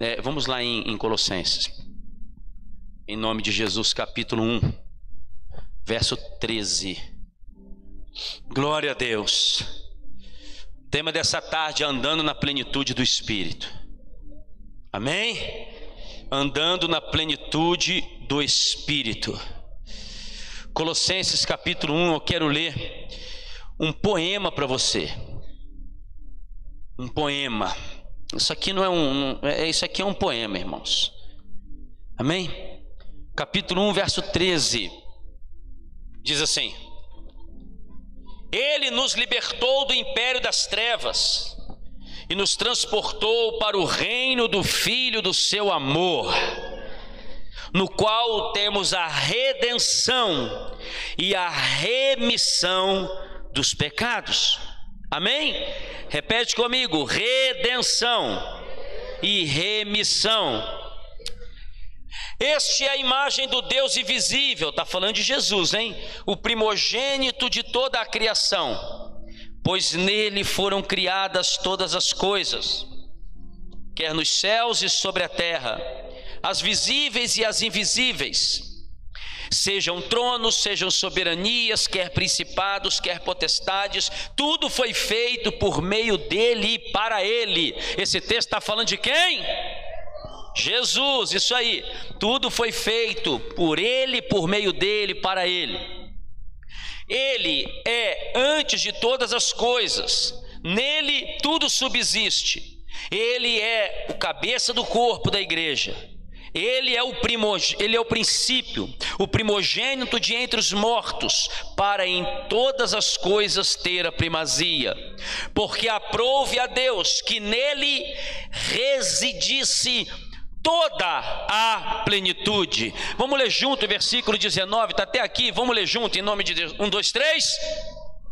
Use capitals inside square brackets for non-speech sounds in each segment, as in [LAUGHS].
É, vamos lá em, em Colossenses. Em nome de Jesus, capítulo 1, verso 13. Glória a Deus. Tema dessa tarde: andando na plenitude do Espírito. Amém? Andando na plenitude do Espírito. Colossenses capítulo 1, eu quero ler um poema para você. Um poema. Isso aqui não é um, é, isso aqui é um poema, irmãos. Amém? Capítulo 1, verso 13. Diz assim: Ele nos libertou do império das trevas e nos transportou para o reino do filho do seu amor no qual temos a redenção e a remissão dos pecados. Amém? Repete comigo: redenção e remissão. Este é a imagem do Deus invisível, está falando de Jesus, hein? O primogênito de toda a criação, pois nele foram criadas todas as coisas, quer nos céus e sobre a terra as visíveis e as invisíveis, sejam tronos, sejam soberanias, quer principados, quer potestades, tudo foi feito por meio dele e para ele. Esse texto está falando de quem? Jesus, isso aí, tudo foi feito por ele, por meio dele, para ele. Ele é antes de todas as coisas, nele tudo subsiste. Ele é o cabeça do corpo da igreja. Ele é o ele é o princípio, o primogênito de entre os mortos, para em todas as coisas ter a primazia. Porque aprove a Deus que nele residisse toda a plenitude. Vamos ler junto o versículo 19, está até aqui, vamos ler junto em nome de Deus. Um, dois, três.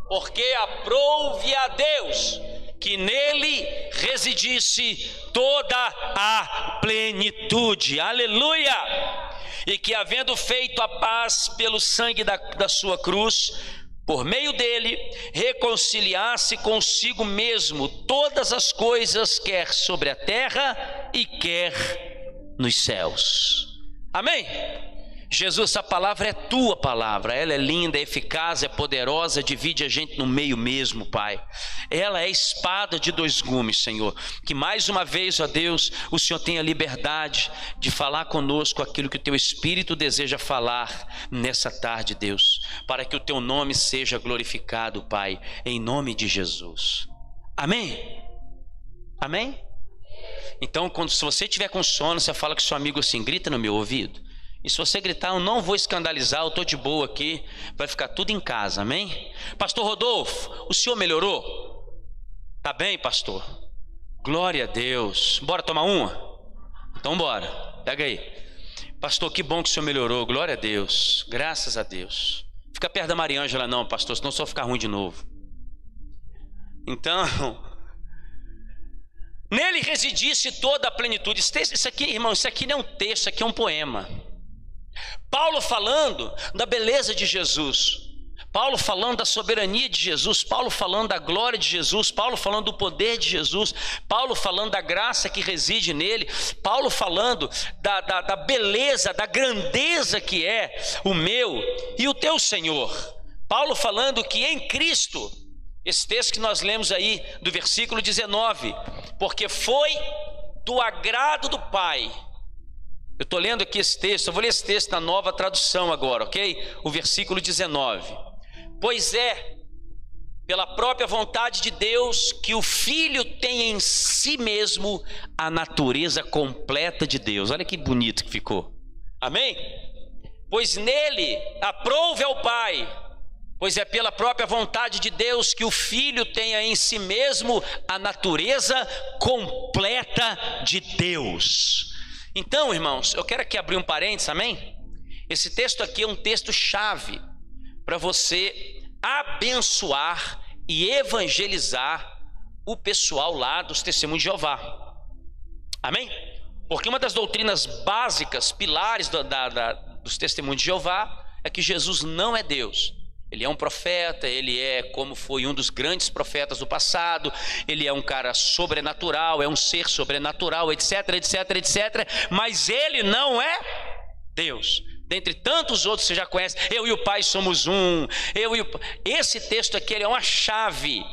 Porque aprove a Deus que nele residisse toda a plenitude, aleluia! E que, havendo feito a paz pelo sangue da, da sua cruz, por meio dele, reconciliasse consigo mesmo todas as coisas, quer sobre a terra e quer nos céus. Amém? Jesus, essa palavra é tua palavra, ela é linda, é eficaz, é poderosa, divide a gente no meio mesmo, Pai. Ela é espada de dois gumes, Senhor. Que mais uma vez, ó Deus, o Senhor tenha liberdade de falar conosco aquilo que o teu Espírito deseja falar nessa tarde, Deus, para que o teu nome seja glorificado, Pai, em nome de Jesus. Amém? Amém? Então, quando se você tiver com sono, você fala com seu amigo assim, grita no meu ouvido. E se você gritar, eu não vou escandalizar, eu estou de boa aqui, vai ficar tudo em casa, amém? Pastor Rodolfo, o senhor melhorou? Tá bem, pastor? Glória a Deus. Bora tomar uma? Então bora, pega aí. Pastor, que bom que o senhor melhorou, glória a Deus, graças a Deus. Fica perto da Mariângela, não, pastor, senão só ficar ruim de novo. Então, [LAUGHS] nele residisse toda a plenitude. Isso aqui, irmão, isso aqui não é um texto, isso aqui é um poema. Paulo falando da beleza de Jesus, Paulo falando da soberania de Jesus, Paulo falando da glória de Jesus, Paulo falando do poder de Jesus, Paulo falando da graça que reside nele, Paulo falando da, da, da beleza, da grandeza que é o meu e o teu Senhor. Paulo falando que em Cristo, esse texto que nós lemos aí do versículo 19, porque foi do agrado do Pai eu estou lendo aqui esse texto, eu vou ler esse texto na nova tradução agora, ok? O versículo 19. Pois é, pela própria vontade de Deus, que o Filho tem em si mesmo a natureza completa de Deus. Olha que bonito que ficou. Amém? Pois nele aprove ao Pai, pois é pela própria vontade de Deus que o Filho tenha em si mesmo a natureza completa de Deus. Então, irmãos, eu quero aqui abrir um parênteses, amém? Esse texto aqui é um texto chave para você abençoar e evangelizar o pessoal lá dos testemunhos de Jeová. Amém? Porque uma das doutrinas básicas, pilares da, da, da, dos testemunhos de Jeová, é que Jesus não é Deus Ele é um profeta, ele é como foi um dos grandes profetas do passado, ele é um cara sobrenatural, é um ser sobrenatural, etc, etc, etc, mas ele não é Deus. Dentre tantos outros que você já conhece, eu e o Pai somos um. Eu e o... Esse texto aqui é uma chave.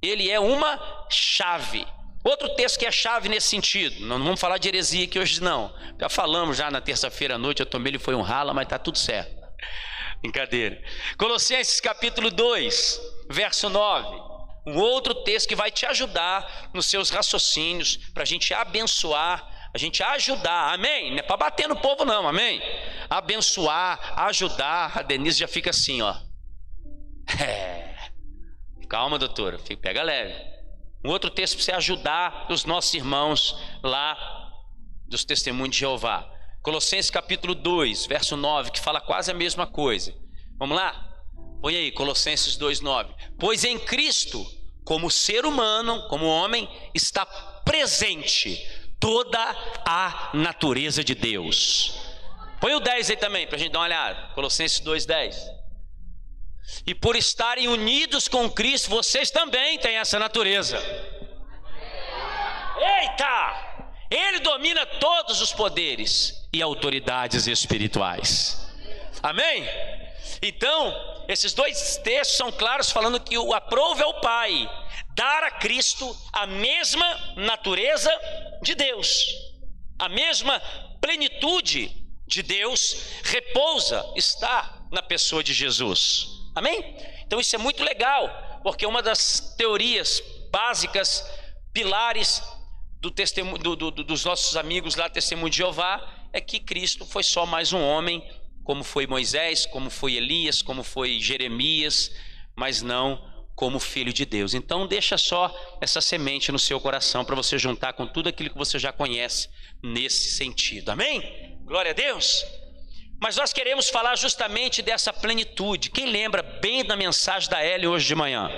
Ele é uma chave. Outro texto que é chave nesse sentido. Não, vamos falar de heresia aqui hoje, não. Já falamos já na terça-feira à noite. Eu tomei ele foi um rala, mas está tudo certo. Brincadeira. Colossenses capítulo 2, verso 9. Um outro texto que vai te ajudar nos seus raciocínios, para a gente abençoar a gente ajudar, amém? Não é para bater no povo, não, amém? Abençoar, ajudar. A Denise já fica assim, ó. [LAUGHS] É. Calma, doutora, pega leve. Um outro texto para você ajudar os nossos irmãos lá dos testemunhos de Jeová. Colossenses capítulo 2, verso 9, que fala quase a mesma coisa. Vamos lá? Põe aí, Colossenses 2, 9. Pois em Cristo, como ser humano, como homem, está presente toda a natureza de Deus. Põe o 10 aí também, para a gente dar uma olhada. Colossenses 2,10. E por estarem unidos com Cristo, vocês também têm essa natureza. Eita! Ele domina todos os poderes e autoridades espirituais. Amém? Então, esses dois textos são claros falando que o aprove ao Pai dar a Cristo a mesma natureza de Deus, a mesma plenitude de Deus repousa, está na pessoa de Jesus. Amém? Então isso é muito legal, porque uma das teorias básicas, pilares do testemunho, do, do, dos nossos amigos lá, Testemunho de Jeová, é que Cristo foi só mais um homem, como foi Moisés, como foi Elias, como foi Jeremias, mas não como filho de Deus. Então deixa só essa semente no seu coração para você juntar com tudo aquilo que você já conhece nesse sentido. Amém? Glória a Deus. Mas nós queremos falar justamente dessa plenitude. Quem lembra bem da mensagem da Ellie hoje de manhã?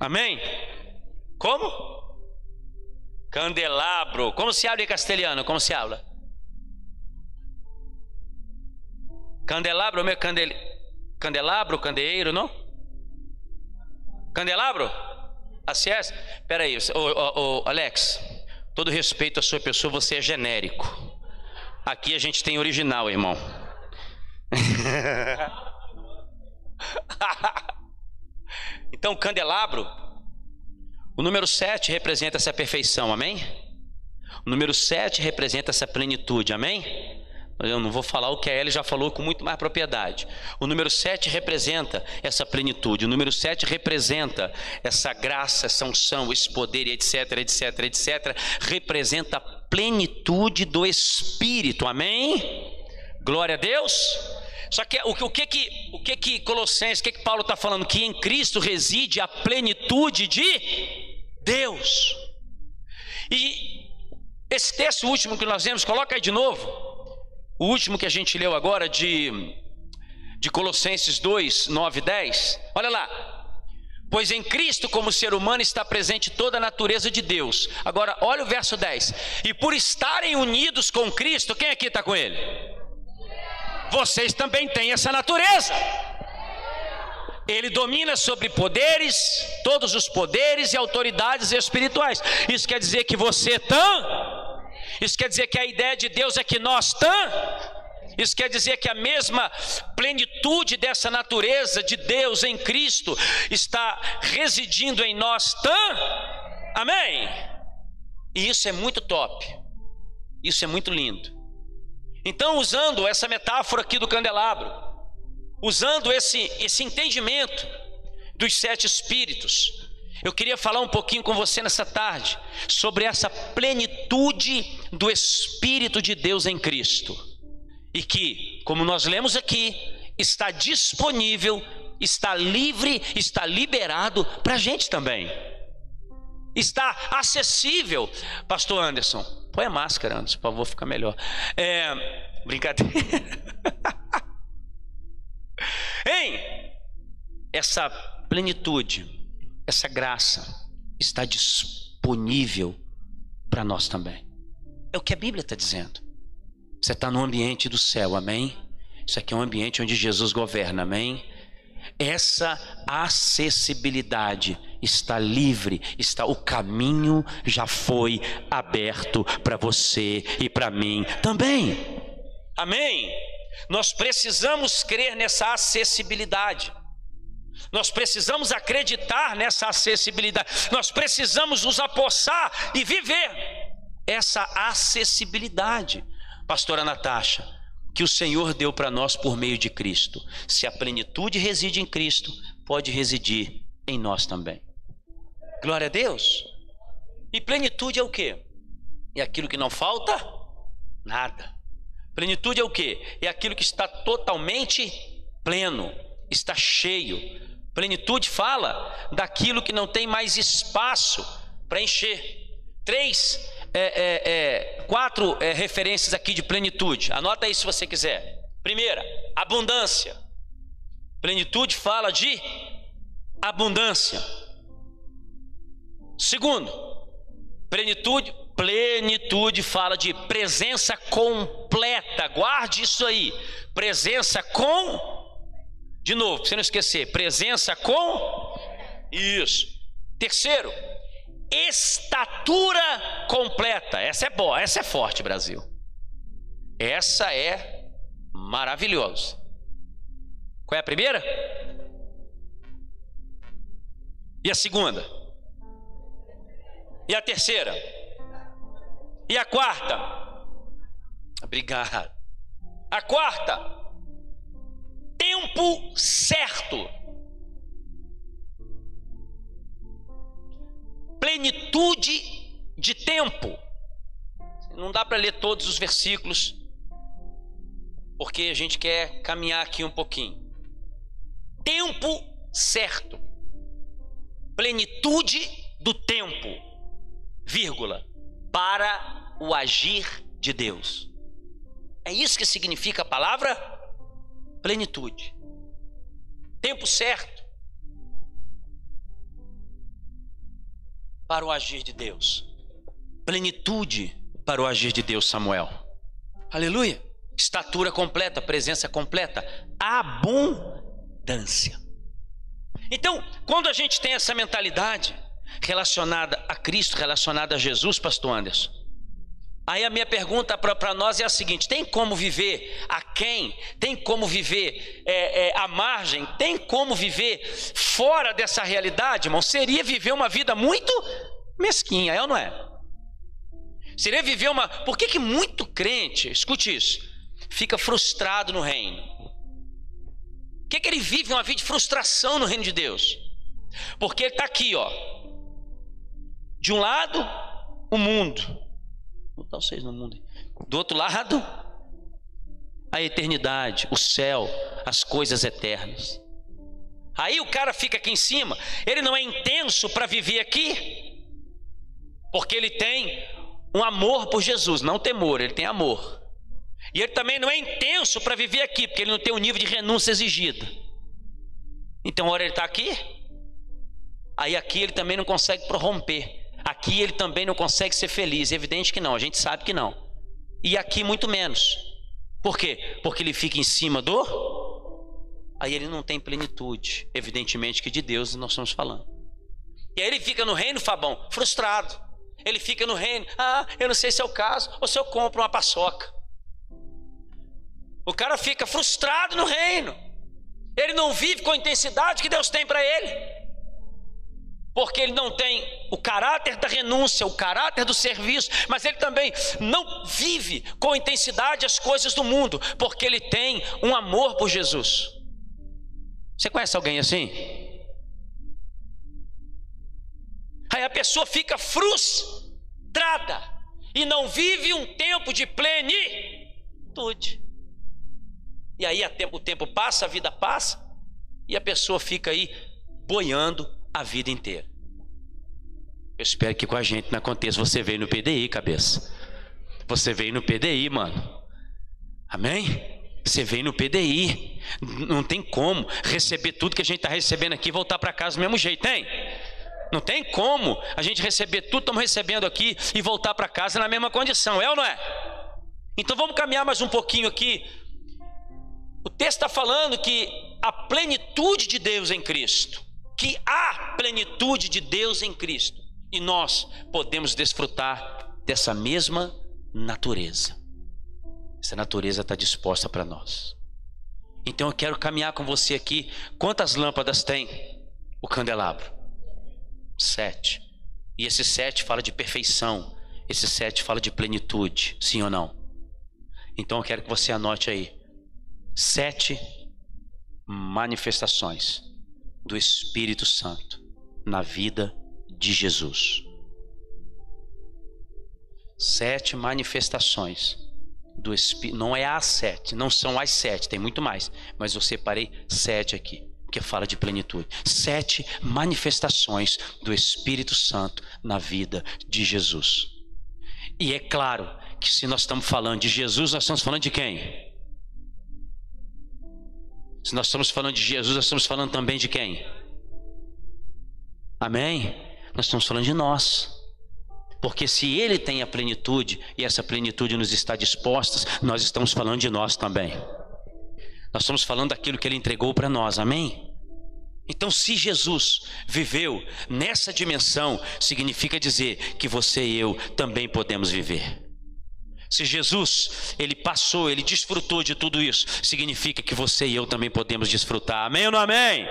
Amém? Como? Candelabro. Como se habla em castelhano? Como se habla? Candelabro, meu candelabro. Candelabro, candeeiro, não? Candelabro? Assim é? Espera aí, Alex, todo respeito à sua pessoa, você é genérico. Aqui a gente tem original, irmão. [LAUGHS] então, candelabro, o número 7 representa essa perfeição, amém? O número 7 representa essa plenitude, amém? Eu não vou falar o que a Ellie já falou com muito mais propriedade. O número 7 representa essa plenitude. O número 7 representa essa graça, essa unção, esse poder, etc, etc, etc. Representa a plenitude do Espírito. Amém? Glória a Deus. Só que o, o que que o que que Colossenses, o que que Paulo está falando? Que em Cristo reside a plenitude de Deus. E esse texto último que nós vemos, coloca aí de novo. O último que a gente leu agora de, de Colossenses 2, 9 e 10. Olha lá. Pois em Cristo, como ser humano, está presente toda a natureza de Deus. Agora, olha o verso 10. E por estarem unidos com Cristo, quem aqui está com Ele? Vocês também têm essa natureza. Ele domina sobre poderes, todos os poderes e autoridades espirituais. Isso quer dizer que você também isso quer dizer que a ideia de Deus é que nós tam. Isso quer dizer que a mesma plenitude dessa natureza de Deus em Cristo está residindo em nós tam. Amém? E isso é muito top. Isso é muito lindo. Então, usando essa metáfora aqui do candelabro, usando esse, esse entendimento dos sete espíritos, eu queria falar um pouquinho com você nessa tarde sobre essa plenitude do Espírito de Deus em Cristo. E que, como nós lemos aqui, está disponível, está livre, está liberado para a gente também. Está acessível. Pastor Anderson, põe a máscara, Anderson, por favor, ficar melhor. É, brincadeira. [LAUGHS] hein? Essa plenitude essa graça está disponível para nós também. É o que a Bíblia está dizendo. Você está no ambiente do céu, amém? Isso aqui é um ambiente onde Jesus governa, amém? Essa acessibilidade está livre, está o caminho já foi aberto para você e para mim também. Amém. Nós precisamos crer nessa acessibilidade. Nós precisamos acreditar nessa acessibilidade. Nós precisamos nos apossar e viver essa acessibilidade. Pastora Natasha, que o Senhor deu para nós por meio de Cristo. Se a plenitude reside em Cristo, pode residir em nós também. Glória a Deus. E plenitude é o quê? É aquilo que não falta? Nada. Plenitude é o quê? É aquilo que está totalmente pleno, está cheio. Plenitude fala daquilo que não tem mais espaço para encher. Três é, é, é, quatro é, referências aqui de plenitude. Anota aí se você quiser. Primeira, abundância. Plenitude fala de abundância. Segundo, plenitude, plenitude fala de presença completa. Guarde isso aí. Presença com de novo, para você não esquecer, presença com isso. Terceiro, estatura completa. Essa é boa, essa é forte, Brasil. Essa é maravilhosa. Qual é a primeira? E a segunda? E a terceira? E a quarta? Obrigado. A quarta? Tempo certo. plenitude de tempo. Não dá para ler todos os versículos, porque a gente quer caminhar aqui um pouquinho. Tempo certo. Plenitude do tempo, vírgula, para o agir de Deus. É isso que significa a palavra plenitude. Tempo certo. para o agir de Deus. Plenitude para o agir de Deus, Samuel. Aleluia. Estatura completa, presença completa, abundância. Então, quando a gente tem essa mentalidade relacionada a Cristo, relacionada a Jesus, Pastor Anderson, aí a minha pergunta para nós é a seguinte: tem como viver a quem? Tem como viver é, é, à margem? Tem como viver fora dessa realidade, irmão? Seria viver uma vida muito mesquinha, é ou não é? Seria viver uma. Por que, que muito crente, escute isso, fica frustrado no reino? Por que, que ele vive uma vida de frustração no reino de Deus? Porque ele está aqui, ó. De um lado, o mundo. Botar vocês no mundo. Do outro lado, a eternidade, o céu, as coisas eternas. Aí o cara fica aqui em cima, ele não é intenso para viver aqui, porque ele tem um amor por Jesus, não temor, ele tem amor. E ele também não é intenso para viver aqui, porque ele não tem o nível de renúncia exigida. Então, hora ele está aqui, aí aqui ele também não consegue prorromper. Aqui ele também não consegue ser feliz. É evidente que não, a gente sabe que não. E aqui muito menos. Por quê? Porque ele fica em cima do. Aí ele não tem plenitude. Evidentemente que de Deus nós estamos falando. E aí ele fica no reino, Fabão, frustrado. Ele fica no reino. Ah, eu não sei se é o caso ou se eu compro uma paçoca. O cara fica frustrado no reino. Ele não vive com a intensidade que Deus tem para ele. Porque ele não tem o caráter da renúncia, o caráter do serviço, mas ele também não vive com intensidade as coisas do mundo, porque ele tem um amor por Jesus. Você conhece alguém assim? Aí a pessoa fica frustrada e não vive um tempo de plenitude. E aí o tempo passa, a vida passa, e a pessoa fica aí boiando a vida inteira. Eu espero que com a gente não aconteça. Você veio no PDI, cabeça. Você veio no PDI, mano. Amém? Você veio no PDI. Não tem como receber tudo que a gente está recebendo aqui e voltar para casa do mesmo jeito, tem? Não tem como a gente receber tudo que estamos recebendo aqui e voltar para casa na mesma condição, é ou não é? Então vamos caminhar mais um pouquinho aqui O texto está falando que a plenitude de Deus em Cristo, que há plenitude de Deus em Cristo, e nós podemos desfrutar dessa mesma natureza. Essa natureza está disposta para nós. Então eu quero caminhar com você aqui. Quantas lâmpadas tem o candelabro? Sete. E esse sete fala de perfeição. Esse sete fala de plenitude. Sim ou não? Então eu quero que você anote aí. Sete manifestações do Espírito Santo na vida de Jesus. Sete manifestações do Espírito. Não é as sete, não são as sete, tem muito mais. Mas eu separei sete aqui, que fala de plenitude. Sete manifestações do Espírito Santo na vida de Jesus. E é claro que se nós estamos falando de Jesus, nós estamos falando de quem? Se nós estamos falando de Jesus, nós estamos falando também de quem? Amém? Nós estamos falando de nós. Porque se Ele tem a plenitude e essa plenitude nos está disposta, nós estamos falando de nós também. Nós estamos falando daquilo que Ele entregou para nós, amém? Então, se Jesus viveu nessa dimensão, significa dizer que você e eu também podemos viver. Se Jesus, ele passou, ele desfrutou de tudo isso, significa que você e eu também podemos desfrutar. Amém ou não amém?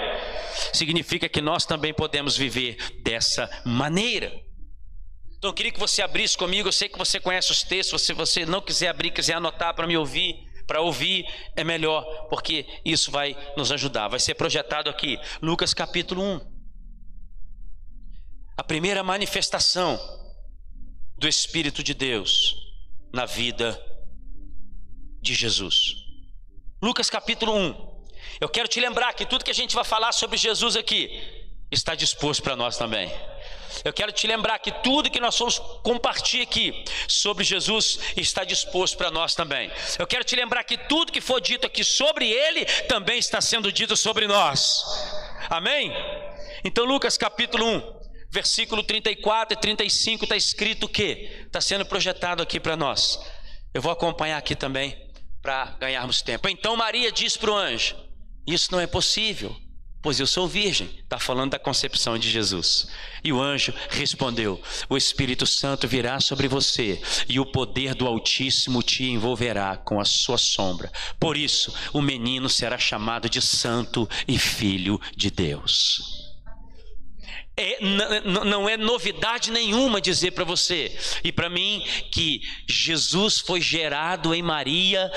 Significa que nós também podemos viver dessa maneira. Então eu queria que você abrisse comigo. Eu sei que você conhece os textos. Se você não quiser abrir, quiser anotar para me ouvir, para ouvir é melhor, porque isso vai nos ajudar. Vai ser projetado aqui, Lucas capítulo 1. A primeira manifestação do Espírito de Deus na vida de Jesus. Lucas capítulo 1. Eu quero te lembrar que tudo que a gente vai falar sobre Jesus aqui está disposto para nós também. Eu quero te lembrar que tudo que nós vamos compartilhar aqui sobre Jesus está disposto para nós também. Eu quero te lembrar que tudo que for dito aqui sobre Ele também está sendo dito sobre nós. Amém? Então, Lucas capítulo 1, versículo 34 e 35 está escrito o que? Está sendo projetado aqui para nós. Eu vou acompanhar aqui também para ganharmos tempo. Então Maria disse para o anjo: Isso não é possível Pois eu sou virgem, está falando da concepção de Jesus. E o anjo respondeu: O Espírito Santo virá sobre você, e o poder do Altíssimo te envolverá com a sua sombra. Por isso, o menino será chamado de Santo e Filho de Deus. É, não é novidade nenhuma dizer para você e para mim que Jesus foi gerado em Maria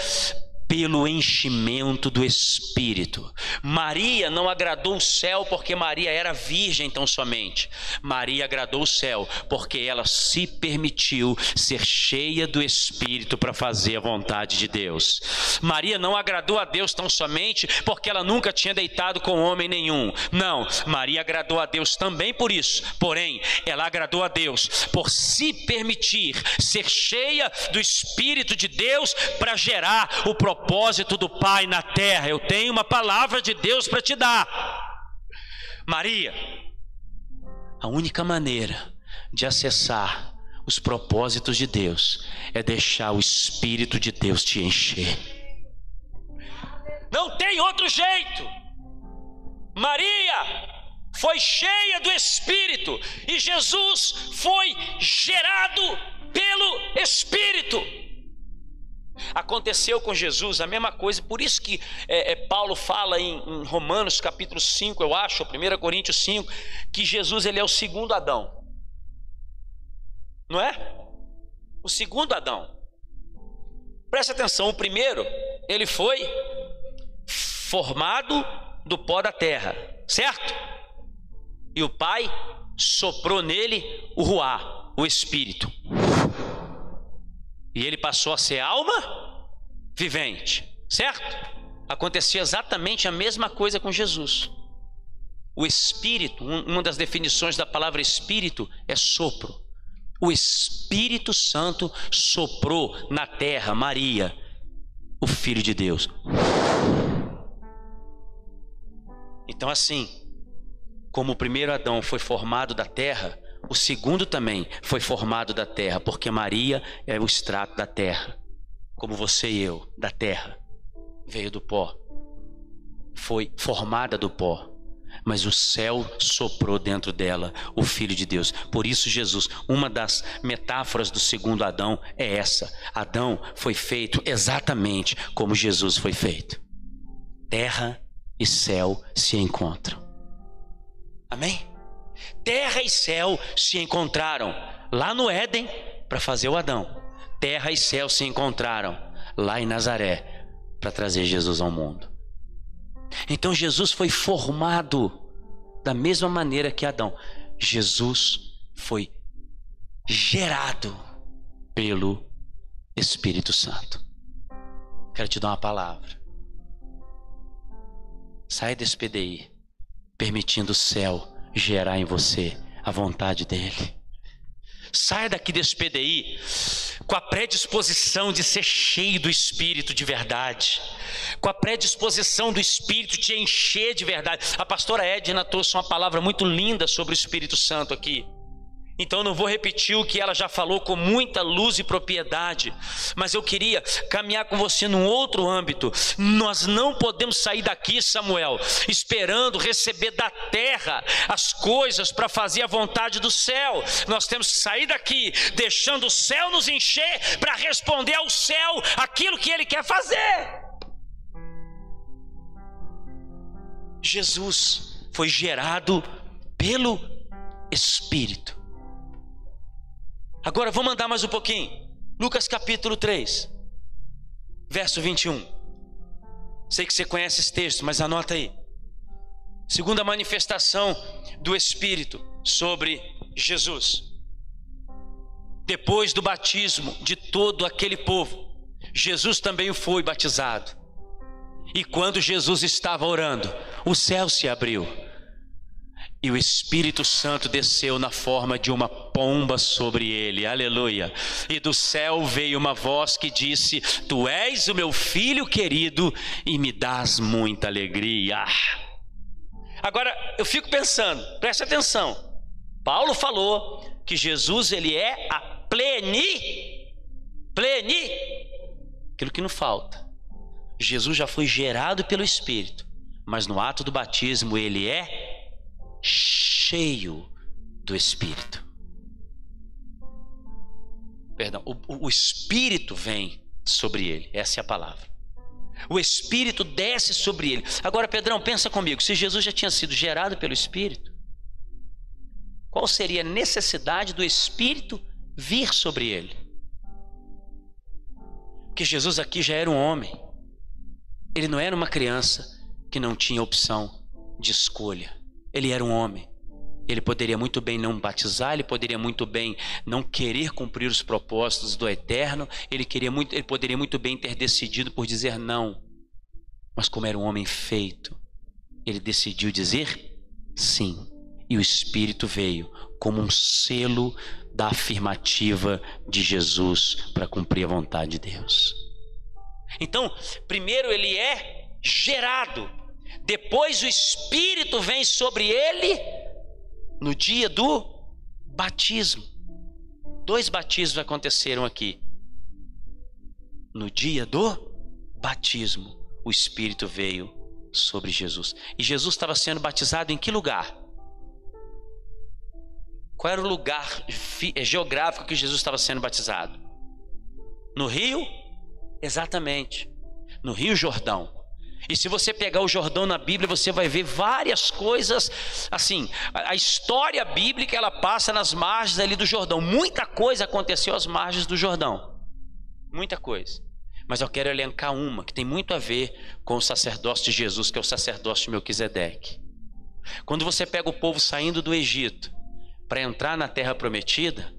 pelo enchimento do Espírito. Maria não agradou o céu porque Maria era virgem tão somente. Maria agradou o céu porque ela se permitiu ser cheia do Espírito para fazer a vontade de Deus. Maria não agradou a Deus tão somente porque ela nunca tinha deitado com homem nenhum. Não, Maria agradou a Deus também por isso. Porém, ela agradou a Deus por se permitir ser cheia do Espírito de Deus para gerar o propósito propósito do Pai na terra. Eu tenho uma palavra de Deus para te dar. Maria, a única maneira de acessar os propósitos de Deus é deixar o Espírito de Deus te encher. Não tem outro jeito. Maria foi cheia do Espírito e Jesus foi gerado pelo Espírito. Aconteceu com Jesus a mesma coisa, por isso que é, é, Paulo fala em, em, Romanos capítulo 5, eu acho, 1 Coríntios 5, que Jesus ele é o segundo Adão. Não é? O segundo Adão. Presta atenção, o primeiro, ele foi formado do pó da terra, certo? E o Pai soprou nele o ruá, o Espírito. E ele passou a ser alma vivente, certo? Acontecia exatamente a mesma coisa com Jesus. O espírito, uma das definições da palavra espírito é sopro. O Espírito Santo soprou na terra Maria, o Filho de Deus. Então, assim, como o primeiro Adão foi formado da terra, o segundo também foi formado da terra, porque Maria é o extrato da terra, como você e eu, da terra, veio do pó. foi formada do pó, mas o céu soprou dentro dela o Filho de Deus. Por isso, Jesus, uma das metáforas do segundo Adão é essa: Adão foi feito exatamente como Jesus foi feito. Terra e céu se encontram. Amém? Terra e céu se encontraram lá no Éden para fazer o Adão. Terra e céu se encontraram lá em Nazaré para trazer Jesus ao mundo. Então Jesus foi formado da mesma maneira que Adão. Jesus foi gerado pelo Espírito Santo. Quero te dar uma palavra. Sai desse PDI, permitindo o céu gerar em você a vontade dele. Saia daqui desse PDI com a predisposição de ser cheio do Espírito de verdade, com a predisposição do Espírito te encher de verdade. A pastora Edna trouxe uma palavra muito linda sobre o Espírito Santo aqui. Então eu não vou repetir o que ela já falou com muita luz e propriedade, mas eu queria caminhar com você num outro âmbito. Nós não podemos sair daqui, Samuel, esperando receber da terra as coisas para fazer a vontade do céu. Nós temos que sair daqui, deixando o céu nos encher para responder ao céu aquilo que ele quer fazer. Jesus foi gerado pelo Espírito. Agora vamos andar mais um pouquinho. Lucas capítulo 3, verso 21. Sei que você conhece esse texto, mas anota aí. Segunda manifestação do Espírito sobre Jesus. Depois do batismo de todo aquele povo, Jesus também foi batizado. E quando Jesus estava orando, o céu se abriu e o Espírito Santo desceu na forma de uma pomba sobre ele, aleluia. E do céu veio uma voz que disse: Tu és o meu filho querido e me dás muita alegria. Agora eu fico pensando, preste atenção. Paulo falou que Jesus ele é a pleni, pleni, aquilo que não falta. Jesus já foi gerado pelo Espírito, mas no ato do batismo ele é cheio do Espírito. Perdão, o, o Espírito vem sobre ele, essa é a palavra. O Espírito desce sobre ele. Agora, Pedrão, pensa comigo: se Jesus já tinha sido gerado pelo Espírito, qual seria a necessidade do Espírito vir sobre ele? Porque Jesus aqui já era um homem, ele não era uma criança que não tinha opção de escolha. Ele era um homem. Ele poderia muito bem não batizar, ele poderia muito bem não querer cumprir os propósitos do Eterno, ele, queria muito, ele poderia muito bem ter decidido por dizer não. Mas como era um homem feito, ele decidiu dizer sim. E o Espírito veio como um selo da afirmativa de Jesus para cumprir a vontade de Deus. Então, primeiro ele é gerado depois o Espírito vem sobre ele no dia do batismo. Dois batismos aconteceram aqui. No dia do batismo, o Espírito veio sobre Jesus. E Jesus estava sendo batizado em que lugar? Qual era o lugar eh, geográfico que Jesus estava sendo batizado? No Rio? Exatamente. No Rio Jordão. E se você pegar o Jordão na Bíblia, você vai ver várias coisas, assim, a história bíblica ela passa nas margens ali do Jordão. Muita coisa aconteceu às margens do Jordão. Muita coisa. Mas eu quero elencar uma que tem muito a ver com o sacerdócio de Jesus, que é o sacerdócio de Melquisedeque. Quando você pega o povo saindo do Egito para entrar na terra prometida,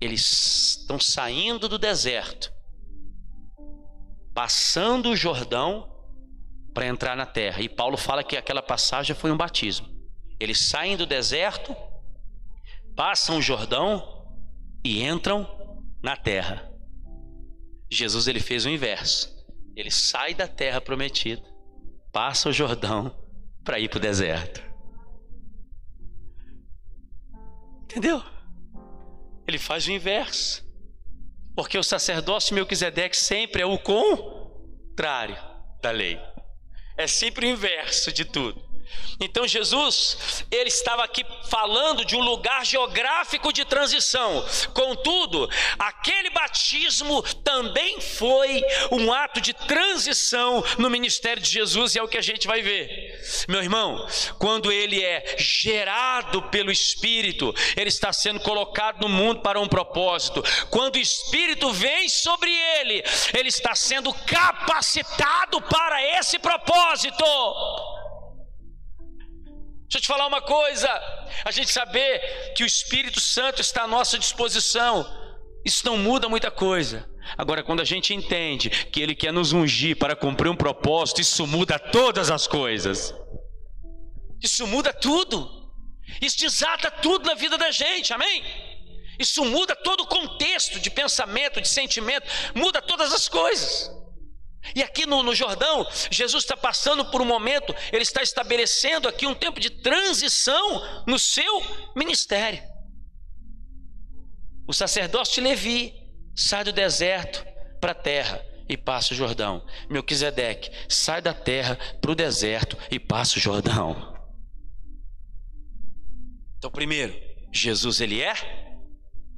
eles estão saindo do deserto, passando o Jordão para entrar na terra. E Paulo fala que aquela passagem foi um batismo. Eles saem do deserto, passam o Jordão e entram na terra. Jesus ele fez o inverso. Ele sai da terra prometida, passa o Jordão para ir para o deserto. Entendeu? Ele faz o inverso. Porque o sacerdócio Melquisedeque sempre é o contrário da lei. É sempre o inverso de tudo. Então Jesus, ele estava aqui falando de um lugar geográfico de transição. Contudo, aquele batismo também foi um ato de transição no ministério de Jesus e é o que a gente vai ver. Meu irmão, quando ele é gerado pelo Espírito, ele está sendo colocado no mundo para um propósito. Quando o Espírito vem sobre ele, ele está sendo capacitado para esse propósito. Deixa eu te falar uma coisa: a gente saber que o Espírito Santo está à nossa disposição, isso não muda muita coisa. Agora, quando a gente entende que Ele quer nos ungir para cumprir um propósito, isso muda todas as coisas. Isso muda tudo. Isso desata tudo na vida da gente, amém? Isso muda todo o contexto de pensamento, de sentimento, muda todas as coisas. E aqui no, no, Jordão, Jesus está passando por um momento, ele está estabelecendo aqui um tempo de transição no seu ministério. O sacerdote Levi sai do deserto para a terra e passa o Jordão. Melquisedeque sai da terra para o deserto e passa o Jordão. Então, primeiro, Jesus ele é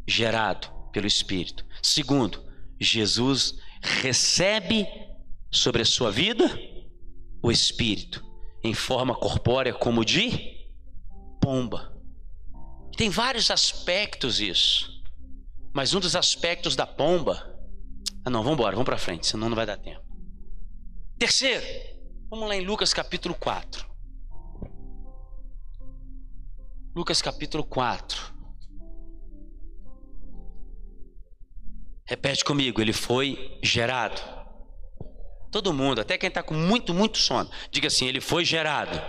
gerado pelo Espírito. Segundo, Jesus recebe sobre a sua vida o espírito em forma corpórea como de pomba. Tem vários aspectos isso. Mas um dos aspectos da pomba. Ah, não, vamos embora, vamos para frente, senão não vai dar tempo. Terceiro, vamos lá em Lucas capítulo 4. Lucas capítulo 4. Repete comigo, ele foi gerado. Todo mundo, até quem está com muito, muito sono. Diga assim: ele foi gerado.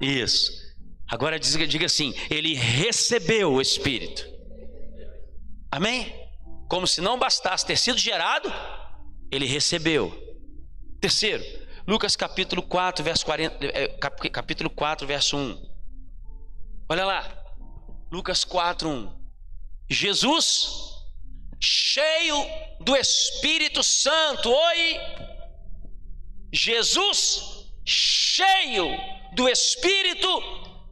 Isso. Agora diga, diga assim: ele recebeu o Espírito. Amém? Como se não bastasse ter sido gerado, ele recebeu. Terceiro, Lucas capítulo 4, verso 40, é, capítulo 4, verso 1. Olha lá. Lucas 4, 1. Jesus cheio do Espírito Santo. Oi! Jesus cheio do Espírito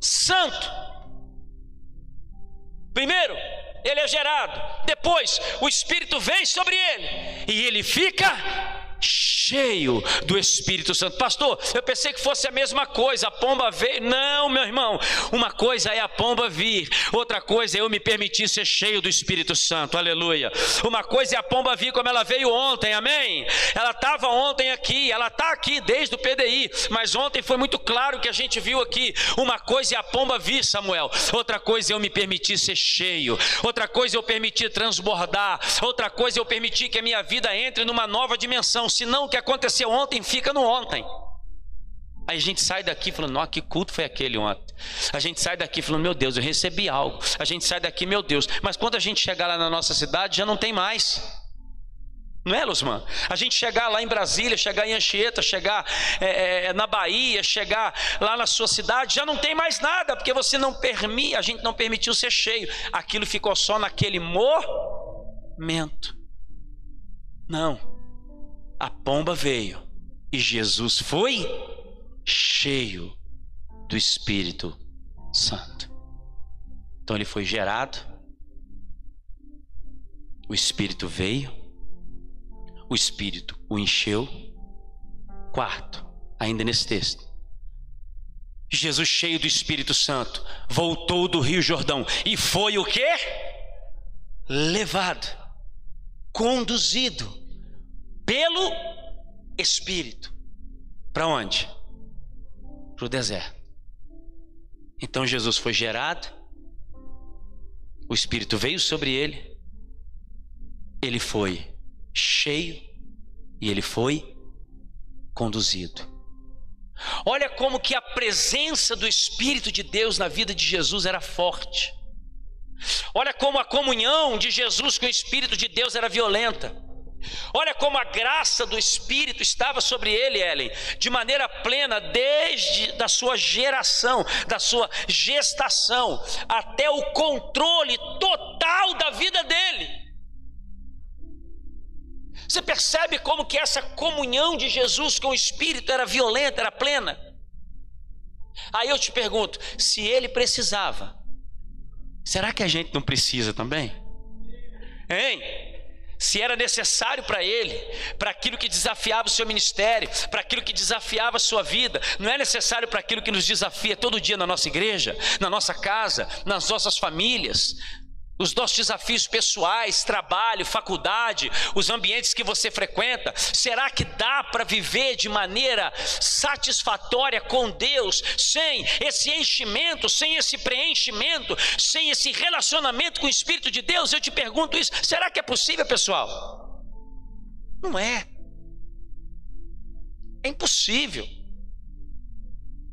Santo. Primeiro, ele é gerado. Depois, o Espírito vem sobre ele e ele fica cheio do Espírito Santo. Pastor, eu pensei que fosse a mesma coisa, a pomba veio. Não, meu irmão, uma coisa é a pomba vir, outra coisa é eu me permitir ser cheio do Espírito Santo, aleluia. Uma coisa é a pomba vir como ela veio ontem, amém? Ela estava ontem aqui, ela está aqui desde o PDI, mas ontem foi muito claro que a gente viu aqui. Uma coisa é a pomba vir, Samuel, outra coisa é eu me permitir ser cheio, outra coisa é eu permitir transbordar, outra coisa é eu permitir que a minha vida entre numa nova dimensão, senão o que aconteceu ontem fica no ontem. Aí a gente sai daqui falando, nossa, que culto foi aquele ontem. A gente sai daqui falando, meu Deus, eu recebi algo. A gente sai daqui, meu Deus. Mas quando a gente chegar lá na nossa cidade, já não tem mais. Não é, Luzman? A gente chegar lá em Brasília, chegar em Anchieta, chegar é, é, na Bahia, chegar lá na sua cidade, já não tem mais nada, porque você não permite, a gente não permitiu ser cheio. Aquilo ficou só naquele momento. Não a pomba veio e Jesus foi cheio do Espírito Santo. Então ele foi gerado, o Espírito veio, o Espírito o encheu. Quarto, ainda nesse texto, Jesus cheio do Espírito Santo voltou do Rio Jordão e foi o que? Levado, conduzido pelo Espírito. Para onde? Para o deserto. Então Jesus foi gerado, o Espírito veio sobre ele, ele foi cheio e ele foi conduzido. Olha como que a presença do Espírito de Deus na vida de Jesus era forte. Olha como a comunhão de Jesus com o Espírito de Deus era violenta. Olha como a graça do Espírito estava sobre ele, Ellen, de maneira plena, desde da sua geração, da sua gestação, até o controle total da vida dele. Você percebe como que essa comunhão de Jesus com o Espírito era violenta, era plena? Aí eu te pergunto: se ele precisava, será que a gente não precisa também? Hein? Se era necessário para ele, para aquilo que desafiava o seu ministério, para aquilo que desafiava a sua vida, não é necessário para aquilo que nos desafia todo dia na nossa igreja, na nossa casa, nas nossas famílias, os nossos desafios pessoais, trabalho, faculdade, os ambientes que você frequenta, será que dá para viver de maneira satisfatória com Deus, sem esse enchimento, sem esse preenchimento, sem esse relacionamento com o Espírito de Deus? Eu te pergunto isso: será que é possível, pessoal? Não é. É impossível.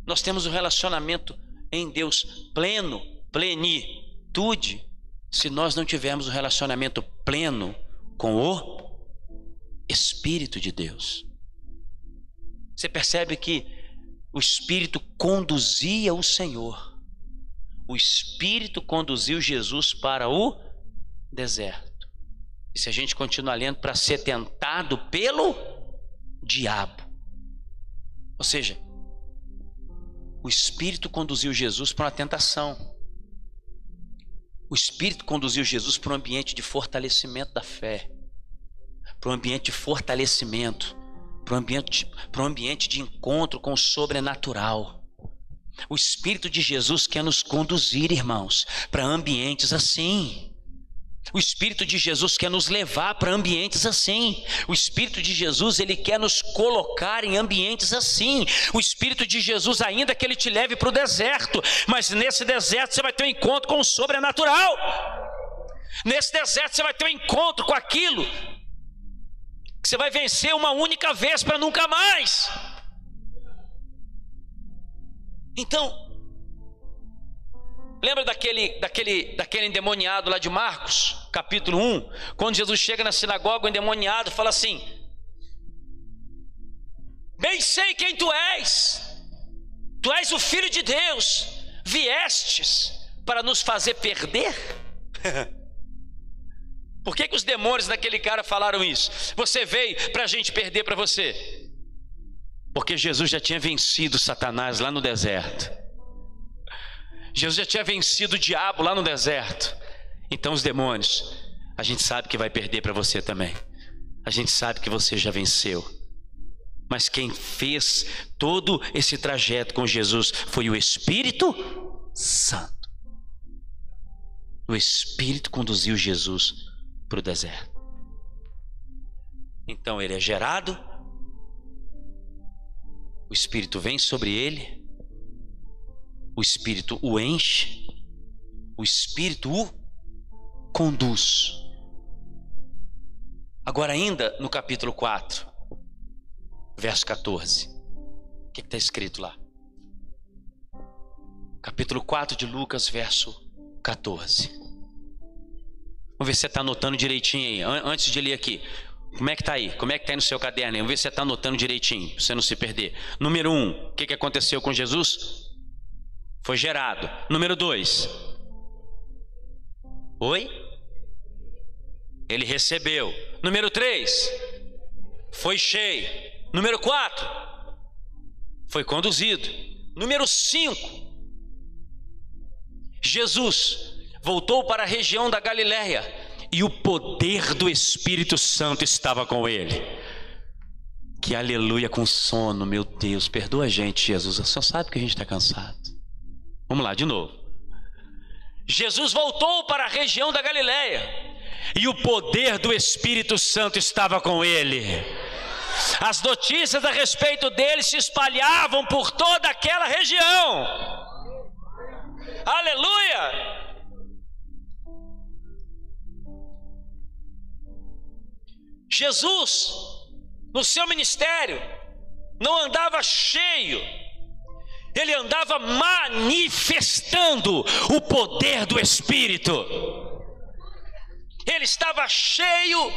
Nós temos um relacionamento em Deus pleno, plenitude se nós não tivermos um relacionamento pleno com o Espírito de Deus. Você percebe que o Espírito conduzia o Senhor, o Espírito conduziu Jesus para o deserto. E se a gente continuar lendo, para ser tentado pelo diabo. Ou seja, o Espírito conduziu Jesus para uma tentação. O Espírito conduziu Jesus para um ambiente de fortalecimento da fé, para um ambiente de fortalecimento, para um ambiente, para um ambiente de encontro com o sobrenatural. O Espírito de Jesus quer nos conduzir, irmãos, para ambientes assim. O Espírito de Jesus quer nos levar para ambientes assim. O Espírito de Jesus, ele quer nos colocar em ambientes assim. O Espírito de Jesus, ainda que ele te leve para o deserto, mas nesse deserto você vai ter um encontro com o sobrenatural. Nesse deserto você vai ter um encontro com aquilo que você vai vencer uma única vez para nunca mais. Então, Lembra daquele, daquele, daquele endemoniado lá de Marcos, capítulo 1? Quando Jesus chega na sinagoga, o endemoniado fala assim: Bem sei quem tu és, tu és o filho de Deus, viestes para nos fazer perder? [LAUGHS] Por que, que os demônios daquele cara falaram isso? Você veio para a gente perder para você. Porque Jesus já tinha vencido Satanás lá no deserto. Jesus já tinha vencido o diabo lá no deserto. Então os demônios, a gente sabe que vai perder para você também. A gente sabe que você já venceu. Mas quem fez todo esse trajeto com Jesus foi o Espírito Santo. O Espírito conduziu Jesus para o deserto. Então ele é gerado, o Espírito vem sobre ele, o Espírito o enche, o Espírito o conduz. Agora, ainda no capítulo 4, verso 14, o que está escrito lá? Capítulo 4 de Lucas, verso 14. Vamos ver se você está anotando direitinho aí, antes de ler aqui. Como é que está aí? Como é que está aí no seu caderno? Vamos ver se você está anotando direitinho, para você não se perder. Número 1, um, o que, que aconteceu com Jesus? Foi gerado. Número dois. Oi? Ele recebeu. Número três. Foi cheio. Número quatro. Foi conduzido. Número cinco. Jesus voltou para a região da Galiléia e o poder do Espírito Santo estava com ele. Que aleluia com sono, meu Deus, perdoa a gente, Jesus. Senhor sabe que a gente está cansado. Vamos lá, de novo. Jesus voltou para a região da Galiléia e o poder do Espírito Santo estava com ele. As notícias a respeito dele se espalhavam por toda aquela região. Aleluia! Jesus, no seu ministério, não andava cheio ele andava manifestando o poder do Espírito. Ele estava cheio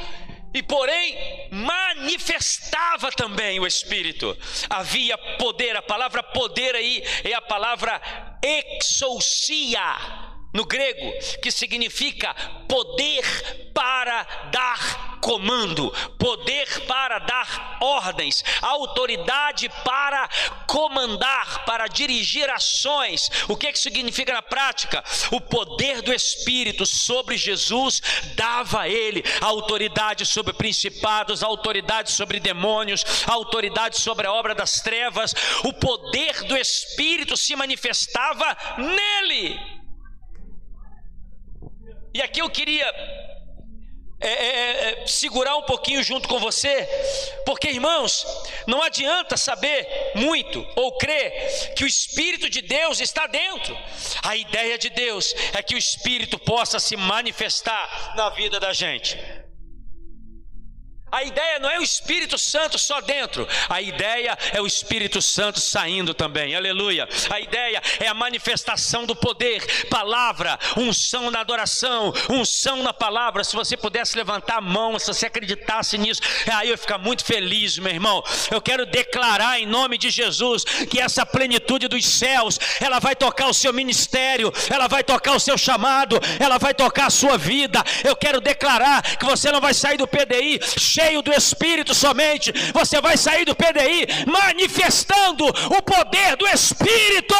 e, porém, manifestava também o Espírito. Havia poder, a palavra poder aí é a palavra exousia no grego, que significa poder para dar comando, poder para dar ordens, autoridade para comandar, para dirigir ações. O que, que significa na prática? O poder do Espírito sobre Jesus dava a ele autoridade sobre principados, autoridade sobre demônios, autoridade sobre a obra das trevas. O poder do Espírito se manifestava nele. E aqui eu queria é, é, é, segurar um pouquinho junto com você, porque irmãos, não adianta saber muito ou crer que o Espírito de Deus está dentro. A ideia de Deus é que o Espírito possa se manifestar na vida da gente. A ideia não é o Espírito Santo só dentro, a ideia é o Espírito Santo saindo também, aleluia. A ideia é a manifestação do poder, palavra, unção na adoração, unção na palavra. Se você pudesse levantar a mão, se você acreditasse nisso, aí eu ia ficar muito feliz, meu irmão. Eu quero declarar em nome de Jesus que essa plenitude dos céus, ela vai tocar o seu ministério, ela vai tocar o seu chamado, ela vai tocar a sua vida. Eu quero declarar que você não vai sair do PDI cheio do Espírito somente, você vai sair do PDI manifestando o poder do Espírito.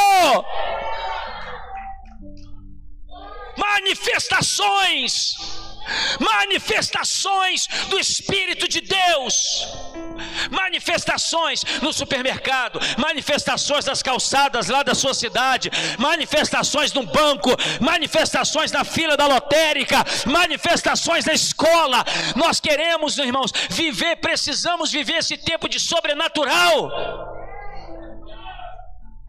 Manifestações, manifestações do Espírito de Deus. Manifestações no supermercado, manifestações nas calçadas lá da sua cidade, manifestações no banco, manifestações na fila da lotérica, manifestações na escola. Nós queremos, irmãos, viver, precisamos viver esse tempo de sobrenatural.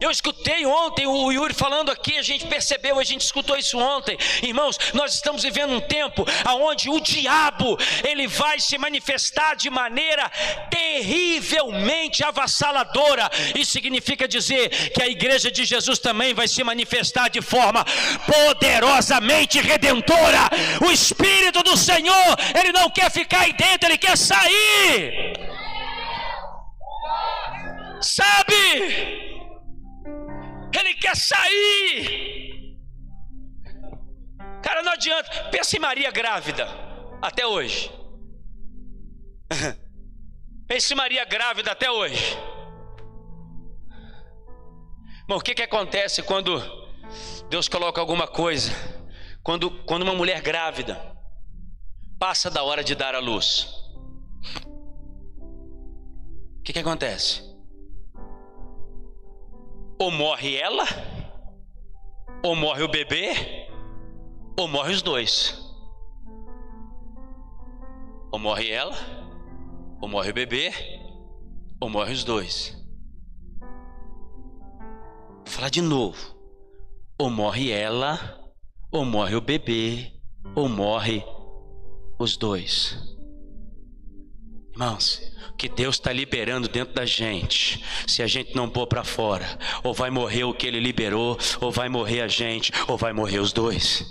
Eu escutei ontem o Yuri falando aqui, a gente percebeu, a gente escutou isso ontem. Irmãos, nós estamos vivendo um tempo onde o diabo, ele vai se manifestar de maneira terrivelmente avassaladora. Isso significa dizer que a igreja de Jesus também vai se manifestar de forma poderosamente redentora. O Espírito do Senhor, ele não quer ficar aí dentro, ele quer sair. Sabe? Ele quer sair. Cara, não adianta. Pensa em Maria grávida, até hoje. [LAUGHS] Pense em Maria grávida até hoje. Mas o que, que acontece quando Deus coloca alguma coisa? Quando, quando uma mulher grávida passa da hora de dar a luz. O que, que acontece? Ou morre ela, ou morre o bebê, ou morre os dois. Ou morre ela, ou morre o bebê, ou morre os dois. Vou falar de novo. Ou morre ela, ou morre o bebê, ou morre os dois. Irmãos, que Deus está liberando dentro da gente, se a gente não pôr para fora, ou vai morrer o que Ele liberou, ou vai morrer a gente, ou vai morrer os dois.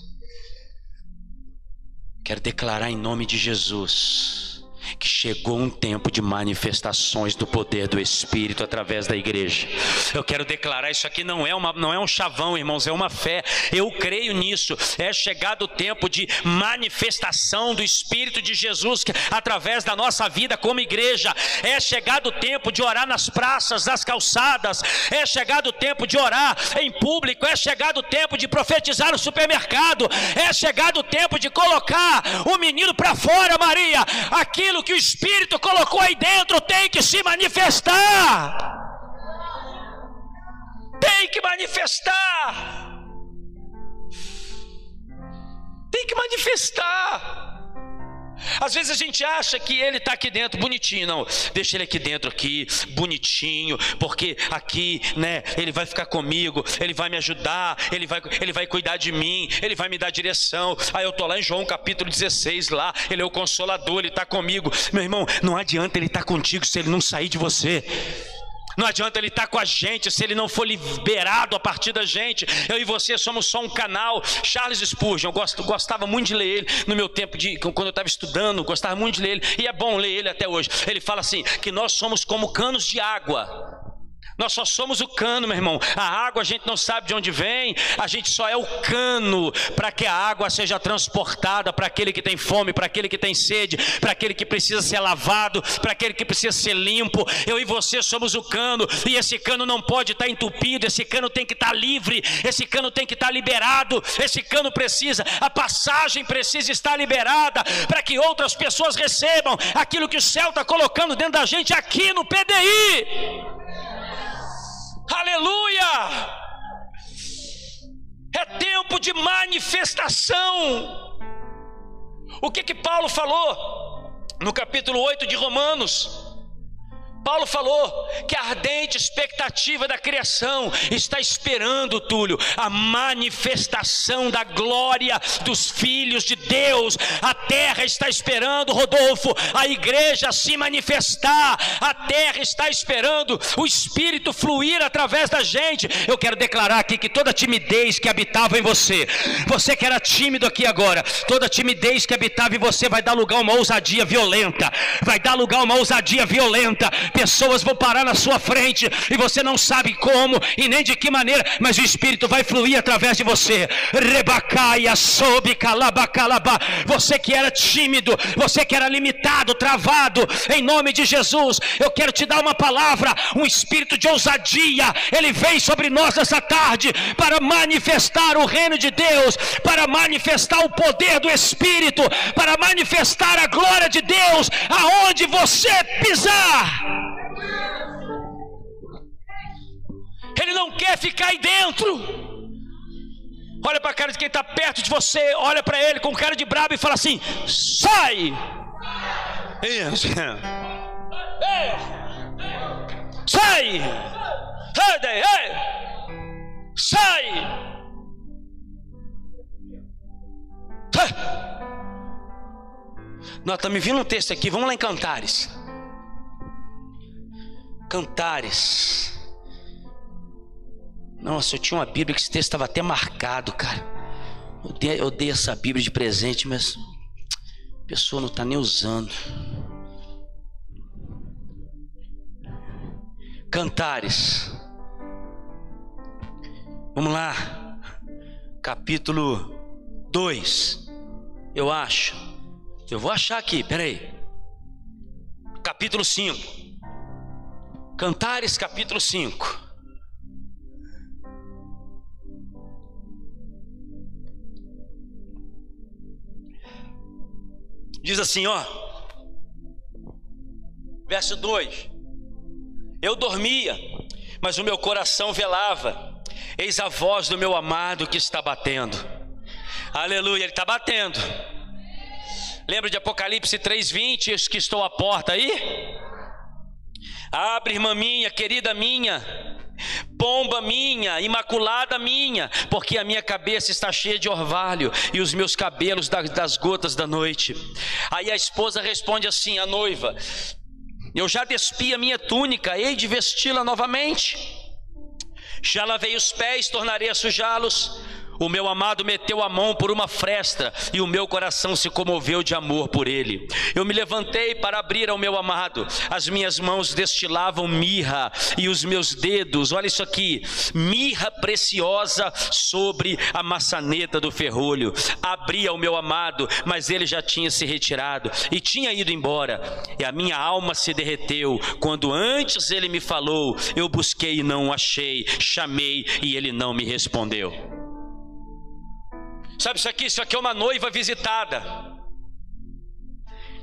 Quero declarar em nome de Jesus que chegou um tempo de manifestações do poder do Espírito através da igreja. Eu quero declarar isso aqui não é uma não é um chavão, irmãos, é uma fé. Eu creio nisso. É chegado o tempo de manifestação do Espírito de Jesus através da nossa vida como igreja. É chegado o tempo de orar nas praças, nas calçadas. É chegado o tempo de orar em público. É chegado o tempo de profetizar no supermercado. É chegado o tempo de colocar o menino para fora, Maria. Aquilo aquilo que o Espírito colocou aí dentro tem que se manifestar. Tem que manifestar. Tem que manifestar. Às vezes a gente acha que ele está aqui dentro bonitinho, não. Deixa ele aqui dentro aqui, bonitinho, porque aqui, né, ele vai ficar comigo, ele vai me ajudar, ele vai, ele vai cuidar de mim, ele vai me dar direção. Aí eu tô lá em João capítulo 16 lá, ele é o consolador, ele está comigo. Meu irmão, não adianta ele estar tá contigo se ele não sair de você. Não adianta ele estar tá com a gente se ele não for liberado a partir da gente. Eu e você somos só um canal. Charles Spurgeon, eu gostava muito de ler ele no meu tempo de quando eu estava estudando, gostava muito de ler ele e é bom ler ele até hoje. Ele fala assim que nós somos como canos de água Nós só somos o cano, meu irmão. A água a gente não sabe de onde vem, a gente só é o cano para que a água seja transportada para aquele que tem fome, para aquele que tem sede, para aquele que precisa ser lavado, para aquele que precisa ser limpo. Eu e você somos o cano, e esse cano não pode estar entupido, esse cano tem que estar livre, esse cano tem que estar liberado, esse cano precisa, a passagem precisa estar liberada para que outras pessoas recebam aquilo que o céu está colocando dentro da gente aqui no PDI. Aleluia! É tempo de manifestação. O que que Paulo falou no capítulo 8 de Romanos? Paulo falou que a ardente expectativa da criação está esperando, Túlio, a manifestação da glória dos filhos de Deus. A terra está esperando, Rodolfo, a igreja se manifestar. A terra está esperando o Espírito fluir através da gente. Eu quero declarar aqui que toda timidez que habitava em você, você que era tímido aqui agora, toda timidez que habitava em você vai dar lugar a uma ousadia violenta, vai dar lugar a uma ousadia violenta pessoas vão parar na sua frente e você não sabe como e nem de que maneira, mas o Espírito vai fluir através de você. Rebacaia, sob, calabacalabá. Você que era tímido, você que era limitado, travado, em nome de Jesus, eu quero te dar uma palavra, um espírito de ousadia. Ele vem sobre nós essa tarde para manifestar o reino de Deus, para manifestar o poder do Espírito, para manifestar a glória de Deus aonde você pisar. Ele não quer ficar aí dentro. Olha para a cara de quem está perto de você, olha para ele com cara de brabo e fala assim: sai! Isso. Sai! Ei. Sai! Nós estamos me vindo um texto aqui, vamos lá em Cantares. Cantares. Nossa, eu tinha uma Bíblia que esse texto estava até marcado, cara. Eu dei, eu dei essa Bíblia de presente, mas a pessoa não está nem usando. Cantares. Vamos lá. Capítulo 2. Eu acho. Eu vou achar aqui, peraí. Capítulo 5. Cantares capítulo 5. Diz assim, ó. Verso 2. Eu dormia, mas o meu coração velava. Eis a voz do meu amado que está batendo. Aleluia, ele está batendo. Lembra de Apocalipse 3:20, eis que estou à porta aí? Abre, irmã minha, querida minha, pomba minha, imaculada minha, porque a minha cabeça está cheia de orvalho e os meus cabelos das gotas da noite. Aí a esposa responde assim: a noiva, eu já despi a minha túnica, hei de vesti-la novamente. Já lavei os pés, tornarei a sujá-los. O meu amado meteu a mão por uma fresta e o meu coração se comoveu de amor por ele. Eu me levantei para abrir ao meu amado, as minhas mãos destilavam mirra e os meus dedos, olha isso aqui, mirra preciosa sobre a maçaneta do ferrolho. Abri ao meu amado, mas ele já tinha se retirado e tinha ido embora. E a minha alma se derreteu quando antes ele me falou. Eu busquei e não o achei, chamei e ele não me respondeu. Sabe isso aqui? Isso aqui é uma noiva visitada.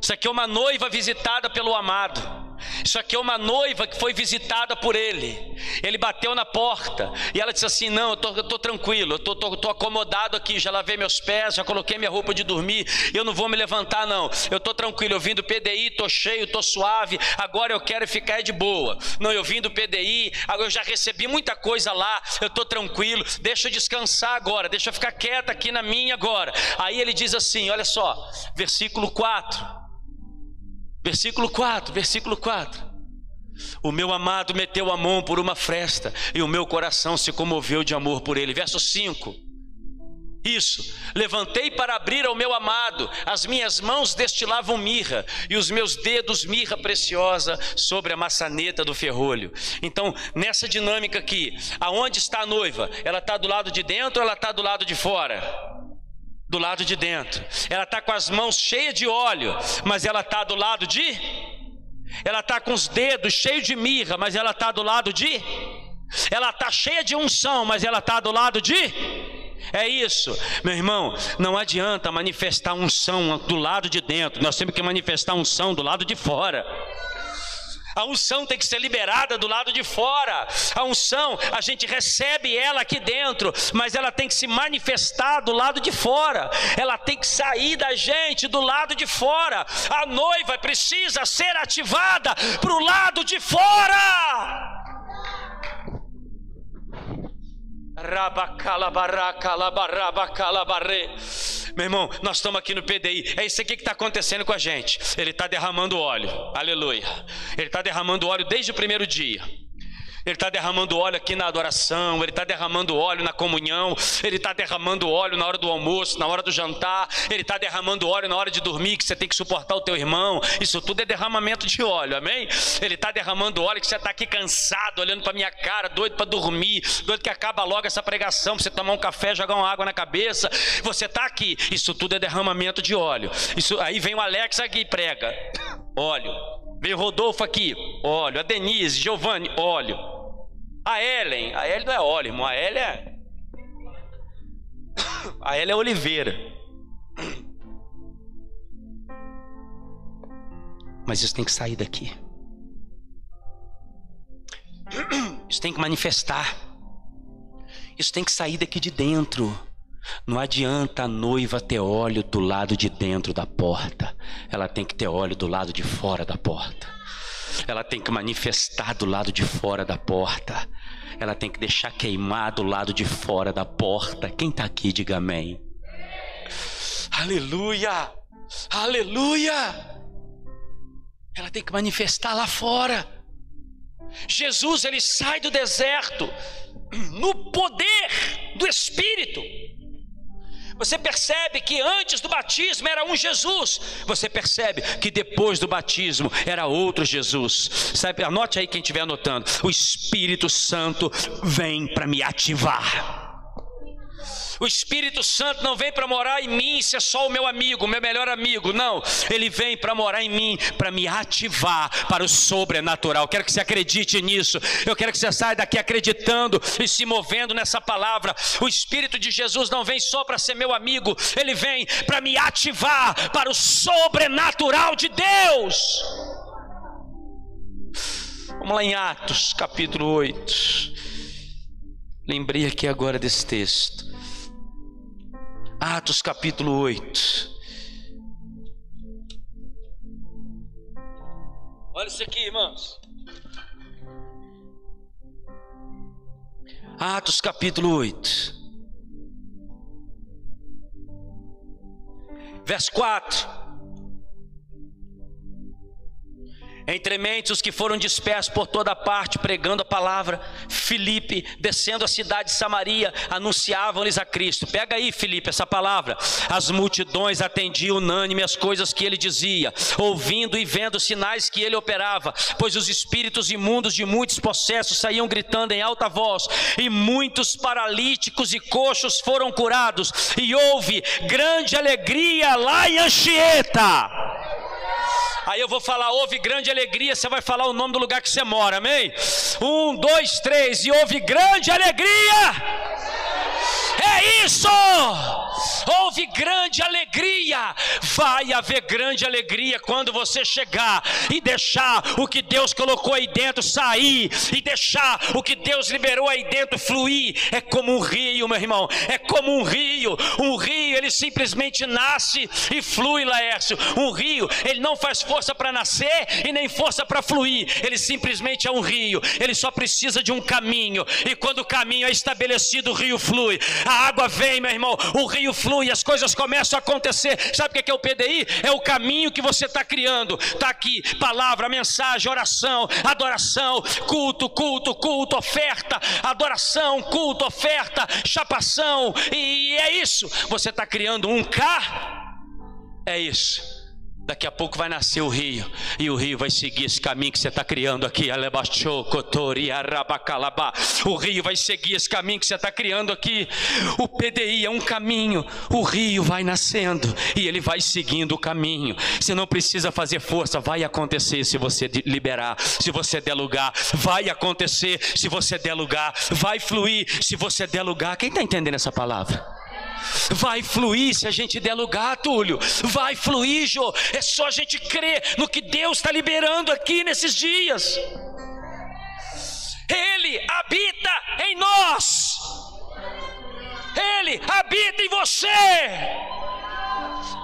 Isso aqui é uma noiva visitada pelo amado. Isso aqui é uma noiva que foi visitada por ele. Ele bateu na porta e ela disse assim: Não, eu tô, tô tranquilo, eu tô, tô, tô, acomodado aqui. Já lavei meus pés, já coloquei minha roupa de dormir. Eu não vou me levantar, não. Eu tô tranquilo. Eu vim do PDI, tô cheio, tô suave. Agora eu quero ficar de boa. Não, eu vim do PDI, eu já recebi muita coisa lá. Eu tô tranquilo. Deixa eu descansar agora. Deixa eu ficar quieta aqui na minha agora. Aí ele diz assim: Olha só, versículo 4. Versículo 4, versículo 4. O meu amado meteu a mão por uma fresta e o meu coração se comoveu de amor por ele. Verso 5. Isso. Levantei para abrir ao meu amado, as minhas mãos destilavam mirra e os meus dedos mirra preciosa sobre a maçaneta do ferrolho. Então, nessa dinâmica aqui, aonde está a noiva? Ela está do lado de dentro ou ela está do lado de fora? Do lado de dentro. Ela está com as mãos cheias de óleo, mas ela está do lado de. Ela está com os dedos cheios de mirra, mas ela está do lado de. Ela está cheia de unção, mas ela está do lado de é isso, meu irmão. Não adianta manifestar unção do lado de dentro, nós temos que manifestar unção do lado de fora. A unção tem que ser liberada do lado de fora. A unção, a gente recebe ela aqui dentro, mas ela tem que se manifestar do lado de fora. Ela tem que sair da gente do lado de fora. A noiva precisa ser ativada para o lado de fora. Meu irmão, nós estamos aqui no PDI. É isso aqui que está acontecendo com a gente. Ele está derramando óleo. Aleluia. Ele está derramando óleo desde o primeiro dia. Ele está derramando óleo aqui na adoração, Ele está derramando óleo na comunhão, Ele está derramando óleo na hora do almoço, na hora do jantar, Ele está derramando óleo na hora de dormir, que você tem que suportar o teu irmão. Isso tudo é derramamento de óleo, amém? Ele está derramando óleo que você está aqui cansado, olhando para minha cara, doido para dormir, doido que acaba logo essa pregação, para você tomar um café, jogar uma água na cabeça. Você está aqui, isso tudo é derramamento de óleo. Isso aí vem o Alex aqui e prega, óleo. Vem o Rodolfo aqui, óleo. A Denise, Giovanni, óleo. A Ellen, a Ellen não é óleo, irmão, a Ellen é. [COUGHS] A Ellen é Oliveira. Mas isso tem que sair daqui. [COUGHS] Isso tem que manifestar. Isso tem que sair daqui de dentro. Não adianta a noiva ter óleo do lado de dentro da porta. Ela tem que ter óleo do lado de fora da porta. Ela tem que manifestar do lado de fora da porta ela tem que deixar queimar do lado de fora da porta. Quem está aqui, diga amém. Aleluia! Aleluia! Ela tem que manifestar lá fora. Jesus ele sai do deserto no poder do Espírito. Você percebe que antes do batismo era um Jesus. Você percebe que depois do batismo era outro Jesus. Sabe, anote aí quem estiver anotando. O Espírito Santo vem para me ativar. O Espírito Santo não vem para morar em mim, ser só o meu amigo, meu melhor amigo. Não, ele vem para morar em mim, para me ativar para o sobrenatural. Quero que você acredite nisso. Eu quero que você saia daqui acreditando e se movendo nessa palavra. O Espírito de Jesus não vem só para ser meu amigo, ele vem para me ativar para o sobrenatural de Deus. Vamos lá em Atos capítulo 8. Lembrei aqui agora desse texto. Atos capítulo 8. Olha isso aqui, irmãos. Atos capítulo 8. Verso 4. Entre mentes os que foram dispersos por toda parte, pregando a palavra, Filipe, descendo a cidade de Samaria, anunciavam-lhes a Cristo. Pega aí, Filipe, essa palavra. As multidões atendiam unânime as coisas que ele dizia, ouvindo e vendo os sinais que ele operava, pois os espíritos imundos de muitos possessos saíam gritando em alta voz, e muitos paralíticos e coxos foram curados, e houve grande alegria lá em Anchieta. Aí eu vou falar, houve grande alegria, você vai falar o nome do lugar que você mora, amém? Um, dois, três, e houve grande alegria. É isso! Houve grande alegria. Vai haver grande alegria quando você chegar e deixar o que Deus colocou aí dentro sair e deixar o que Deus liberou aí dentro fluir. É como um rio, meu irmão. É como um rio. Um rio, ele simplesmente nasce e flui, Laércio. Um rio, ele não faz força para nascer e nem força para fluir. Ele simplesmente é um rio. Ele só precisa de um caminho. E quando o caminho é estabelecido, o rio flui. A água vem, meu irmão, o rio flui, as coisas começam a acontecer. Sabe o que é o PDI? É o caminho que você está criando. Está aqui, palavra, mensagem, oração, adoração, culto, culto, culto, oferta, adoração, culto, oferta, chapação, e é isso. Você está criando um K, é isso. Daqui a pouco vai nascer o rio, e o rio vai seguir esse caminho que você está criando aqui. O rio vai seguir esse caminho que você está criando aqui. O PDI é um caminho, o rio vai nascendo e ele vai seguindo o caminho. Você não precisa fazer força, vai acontecer se você liberar, se você der lugar, vai acontecer se você der lugar, vai fluir se você der lugar. Quem está entendendo essa palavra? Vai fluir se a gente der lugar, Túlio. Vai fluir, Jô. É só a gente crer no que Deus está liberando aqui nesses dias. Ele habita em nós. Ele habita em você.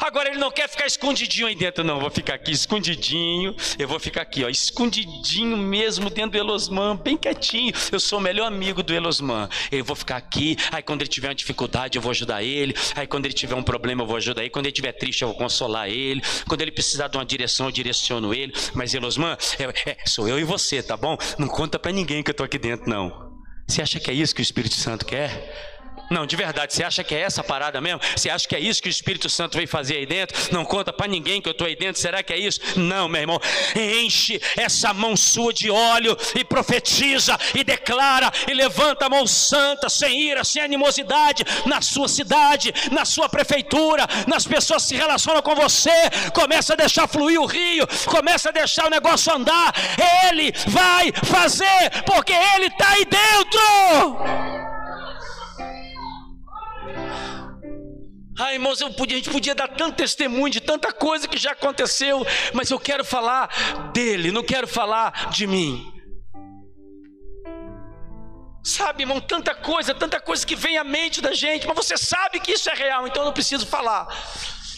Agora ele não quer ficar escondidinho aí dentro, não. Vou ficar aqui escondidinho. Eu vou ficar aqui, ó, escondidinho mesmo dentro do Elosman, bem quietinho. Eu sou o melhor amigo do Elosman. Eu vou ficar aqui. Aí quando ele tiver uma dificuldade, eu vou ajudar ele. Aí quando ele tiver um problema, eu vou ajudar ele. Quando ele estiver triste, eu vou consolar ele. Quando ele precisar de uma direção, eu direciono ele. Mas Elosman, é, é, sou eu e você, tá bom? Não conta para ninguém que eu tô aqui dentro, não. Você acha que é isso que o Espírito Santo quer? Não, de verdade, você acha que é essa parada mesmo? Você acha que é isso que o Espírito Santo veio fazer aí dentro? Não conta para ninguém que eu estou aí dentro, será que é isso? Não, meu irmão, enche essa mão sua de óleo e profetiza e declara e levanta a mão santa, sem ira, sem animosidade, na sua cidade, na sua prefeitura, nas pessoas que se relacionam com você, começa a deixar fluir o rio, começa a deixar o negócio andar, ele vai fazer, porque ele está aí dentro. Ai, irmãos, podia, a gente podia dar tanto testemunho de tanta coisa que já aconteceu, mas eu quero falar dele, não quero falar de mim. Sabe, irmão, tanta coisa, tanta coisa que vem à mente da gente, mas você sabe que isso é real, então eu não preciso falar.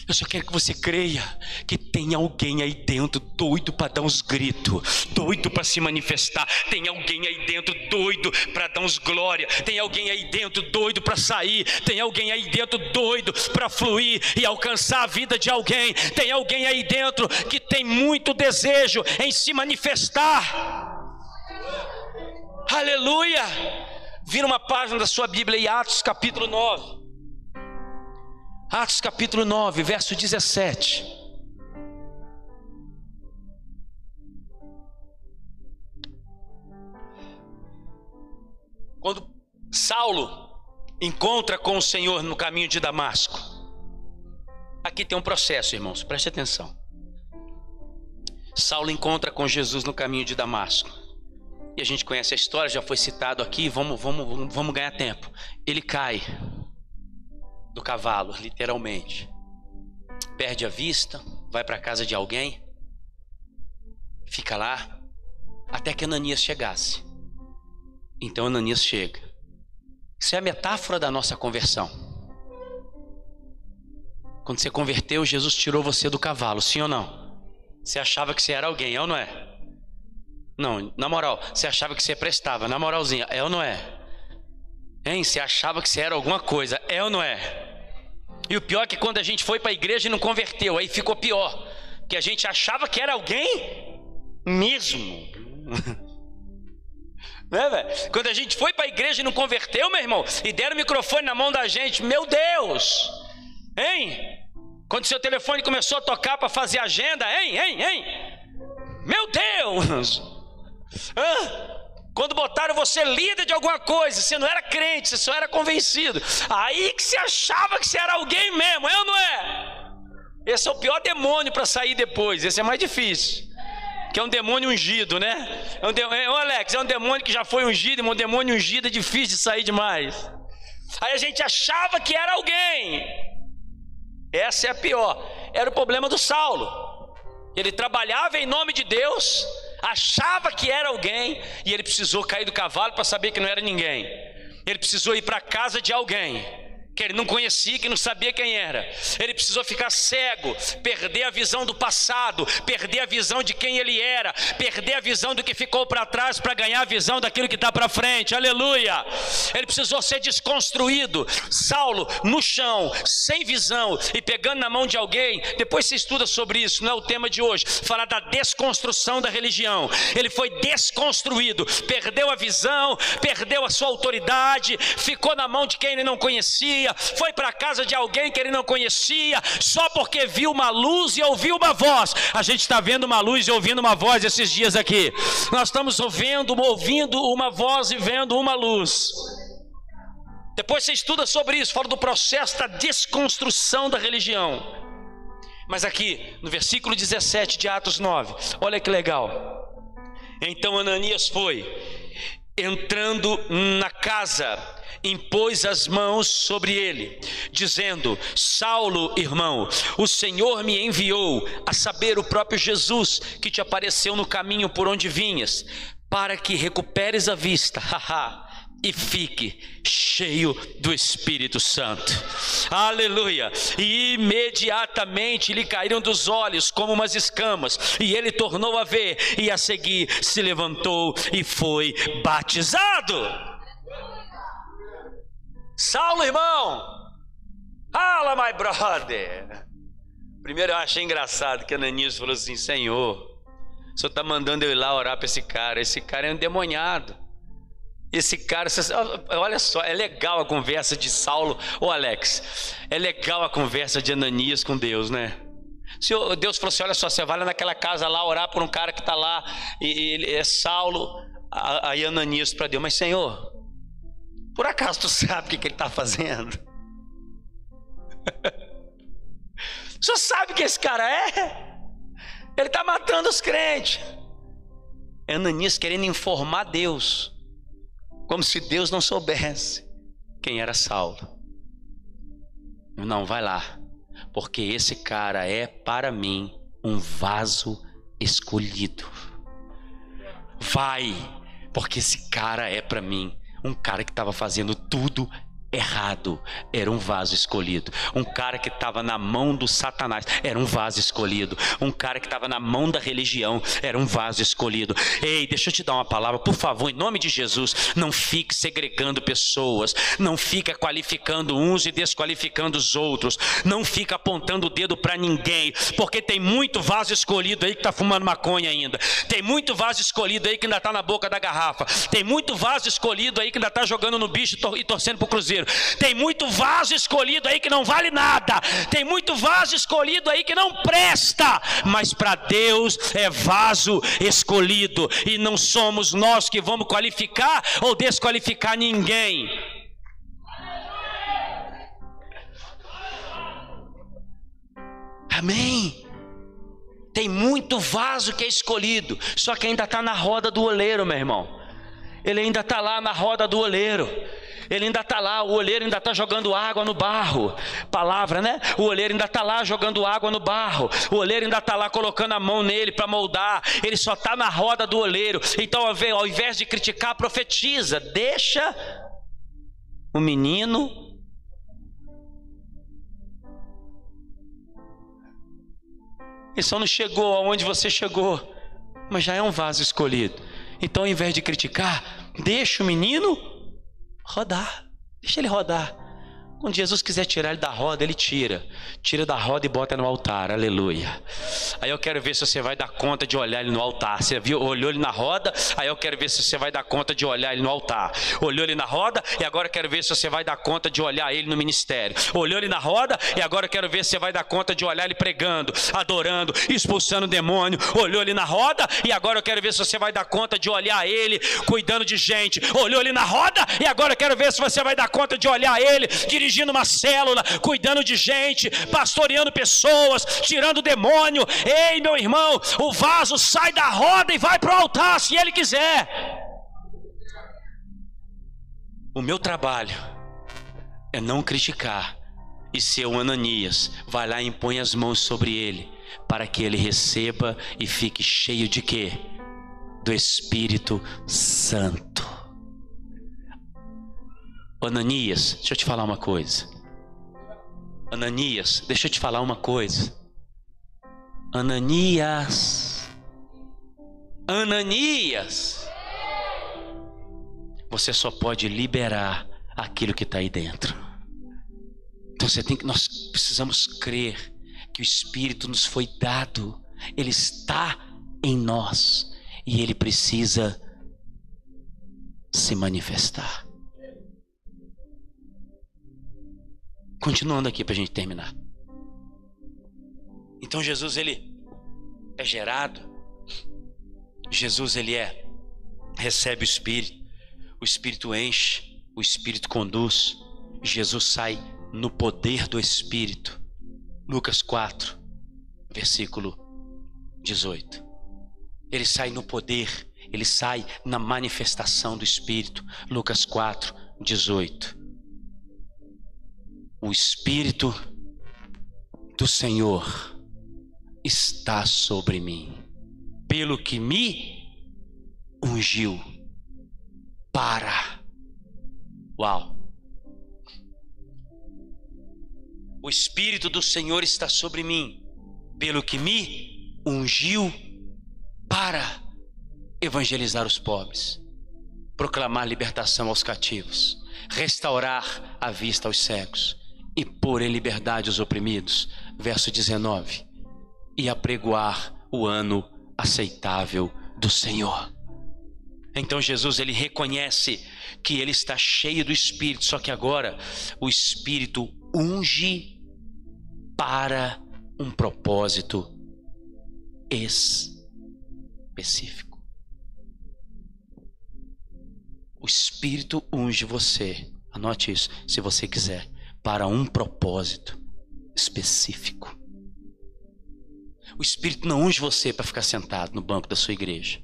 Eu só quero que você creia que tem alguém aí dentro doido para dar uns gritos, doido para se manifestar. Tem alguém aí dentro doido para dar uns glória. Tem alguém aí dentro doido para sair. Tem alguém aí dentro doido para fluir e alcançar a vida de alguém. Tem alguém aí dentro que tem muito desejo em se manifestar. Aleluia! Vira uma página da sua Bíblia em Atos capítulo 9. Atos capítulo 9, verso 17. Quando Saulo encontra com o Senhor no caminho de Damasco, aqui tem um processo, irmãos, preste atenção. Saulo encontra com Jesus no caminho de Damasco. E a gente conhece a história, já foi citado aqui, vamos, vamos, vamos ganhar tempo. Ele cai do cavalo, literalmente. Perde a vista, vai para a casa de alguém, fica lá, até que Ananias chegasse. Então Ananias chega. Isso é a metáfora da nossa conversão. Quando você converteu, Jesus tirou você do cavalo, sim ou não? Você achava que você era alguém, é ou não é? Não, na moral, você achava que você prestava, na moralzinha, é ou não é? Hein? Você achava que você era alguma coisa, é ou não é? E o pior é que quando a gente foi para a igreja e não converteu, aí ficou pior. Que a gente achava que era alguém mesmo. [LAUGHS] Né, velho? Quando a gente foi para a igreja e não converteu, meu irmão, e deram o microfone na mão da gente, meu Deus! Hein? Quando seu telefone começou a tocar para fazer agenda, hein, hein, hein? Meu Deus! [LAUGHS] Hã? Quando botaram você líder de alguma coisa, você não era crente, você só era convencido. Aí que você achava que você era alguém mesmo, é ou não é? Esse é o pior demônio para sair depois, esse é mais difícil. Que é um demônio ungido, né? É um demônio, é, Alex, é um demônio que já foi ungido, um demônio ungido é difícil de sair demais. Aí a gente achava que era alguém. Essa é a pior. Era o problema do Saulo. Ele trabalhava em nome de Deus, achava que era alguém e ele precisou cair do cavalo para saber que não era ninguém. Ele precisou ir para a casa de alguém que ele não conhecia, que não sabia quem era. Ele precisou ficar cego, perder a visão do passado, perder a visão de quem ele era, perder a visão do que ficou para trás para ganhar a visão daquilo que está para frente. Aleluia! Ele precisou ser desconstruído. Saulo no chão, sem visão e pegando na mão de alguém. Depois você estuda sobre isso, não é o tema de hoje. Falar da desconstrução da religião. Ele foi desconstruído, perdeu a visão, perdeu a sua autoridade, ficou na mão de quem ele não conhecia conhecia, foi para a casa de alguém que ele não conhecia, só porque viu uma luz e ouviu uma voz. A gente está vendo uma luz e ouvindo uma voz esses dias aqui. Nós estamos ouvindo, ouvindo uma voz e vendo uma luz. Depois você estuda sobre isso, fala do processo da desconstrução da religião. Mas aqui, no versículo 17 de Atos 9, olha que legal. Então Ananias foi, entrando na casa, impôs as mãos sobre ele, dizendo: Saulo, irmão, o Senhor me enviou a saber o próprio Jesus que te apareceu no caminho por onde vinhas, para que recuperes a vista. [LAUGHS] e fique cheio do Espírito Santo. Aleluia! E imediatamente lhe caíram dos olhos como umas escamas, e ele tornou a ver, e a seguir se levantou e foi batizado. Saulo, irmão! Fala, my brother! Primeiro eu achei engraçado que Ananias falou assim: Senhor, o senhor está mandando eu ir lá orar para esse cara. Esse cara é um demoniado. Esse cara, olha só, é legal a conversa de Saulo, ô Alex, é legal a conversa de Ananias com Deus, né? Deus falou assim: olha só, você vai lá naquela casa lá orar por um cara que está lá, e ele é Saulo, aí Ananias para Deus, mas Senhor, por acaso tu sabe o que, que ele está fazendo? [LAUGHS] o senhor sabe que esse cara é? Ele está matando os crentes. É Ananias querendo informar Deus, como se Deus não soubesse quem era Saulo. Não, vai lá, porque esse cara é para mim um vaso escolhido. Vai, porque esse cara é para mim um cara que estava fazendo tudo errado era um vaso escolhido. Um cara que estava na mão do Satanás era um vaso escolhido. Um cara que estava na mão da religião era um vaso escolhido. Ei, deixa eu te dar uma palavra, por favor, em nome de Jesus, não fique segregando pessoas, não fica qualificando uns e desqualificando os outros, não fica apontando o dedo para ninguém, porque tem muito vaso escolhido aí que está fumando maconha ainda. Tem muito vaso escolhido aí que ainda está na boca da garrafa. Tem muito vaso escolhido aí que ainda está jogando no bicho e torcendo para o Tem muito vaso escolhido aí que não vale nada. Tem muito vaso escolhido aí que não presta. Mas para Deus é vaso escolhido. E não somos nós que vamos qualificar ou desqualificar ninguém. Amém. Tem muito vaso que é escolhido, só que ainda está na roda do oleiro, meu irmão. Ele ainda está lá na roda do oleiro ele ainda está lá, o olheiro ainda está jogando água no barro. Palavra, né? O olheiro ainda está lá jogando água no barro. O olheiro ainda está lá colocando a mão nele para moldar. Ele só está na roda do olheiro. Então, ao invés de criticar, profetiza. Deixa o menino. Ele só não chegou aonde você chegou, mas já é um vaso escolhido. Então, ao invés de criticar, deixa o menino rodar. Deixa ele rodar. Quando Jesus quiser tirar ele da roda, ele tira. Tira da roda e bota no altar. Aleluia. Aí eu quero ver se você vai dar conta de olhar ele no altar. Você viu, olhou ele na roda, aí eu quero ver se você vai dar conta de olhar ele no altar. Olhou ele na roda e agora eu quero ver se você vai dar conta de olhar ele no ministério. Olhou ele na roda e agora eu quero ver se você vai dar conta de olhar ele pregando, adorando, expulsando o demônio. Olhou ele na roda e agora eu quero ver se você vai dar conta de olhar ele cuidando de gente. Olhou ele na roda e agora eu quero ver se você vai dar conta de olhar ele dirigindo dirigindo uma célula, cuidando de gente, pastoreando pessoas, tirando demônio. Ei, meu irmão, o vaso sai da roda e vai para o altar se ele quiser. O meu trabalho é não criticar e ser o Ananias, vai lá e impõe as mãos sobre ele, para que ele receba e fique cheio de quê? Do Espírito Santo. Ananias, deixa eu te falar uma coisa. Ananias, deixa eu te falar uma coisa. Ananias. Ananias. Você só pode liberar aquilo que está aí dentro. Então você tem que, nós precisamos crer que o Espírito nos foi dado, ele está em nós e ele precisa se manifestar. Continuando aqui para a gente terminar. Então Jesus ele é gerado, Jesus ele é recebe o Espírito, o Espírito enche, o Espírito conduz, Jesus sai no poder do Espírito. Lucas 4, versículo 18. Ele sai no poder, ele sai na manifestação do Espírito. Lucas 4, 18. O Espírito do Senhor está sobre mim, pelo que me ungiu para. Uau! O Espírito do Senhor está sobre mim, pelo que me ungiu para evangelizar os pobres, proclamar libertação aos cativos, restaurar a vista aos cegos e pôr em liberdade os oprimidos. Verso 19. E apregoar o ano aceitável do Senhor. Então Jesus ele reconhece que ele está cheio do Espírito, só que agora o Espírito unge para um propósito específico. O Espírito unge você, anote isso, se você quiser, para um propósito específico. O Espírito não unge você para ficar sentado no banco da sua igreja.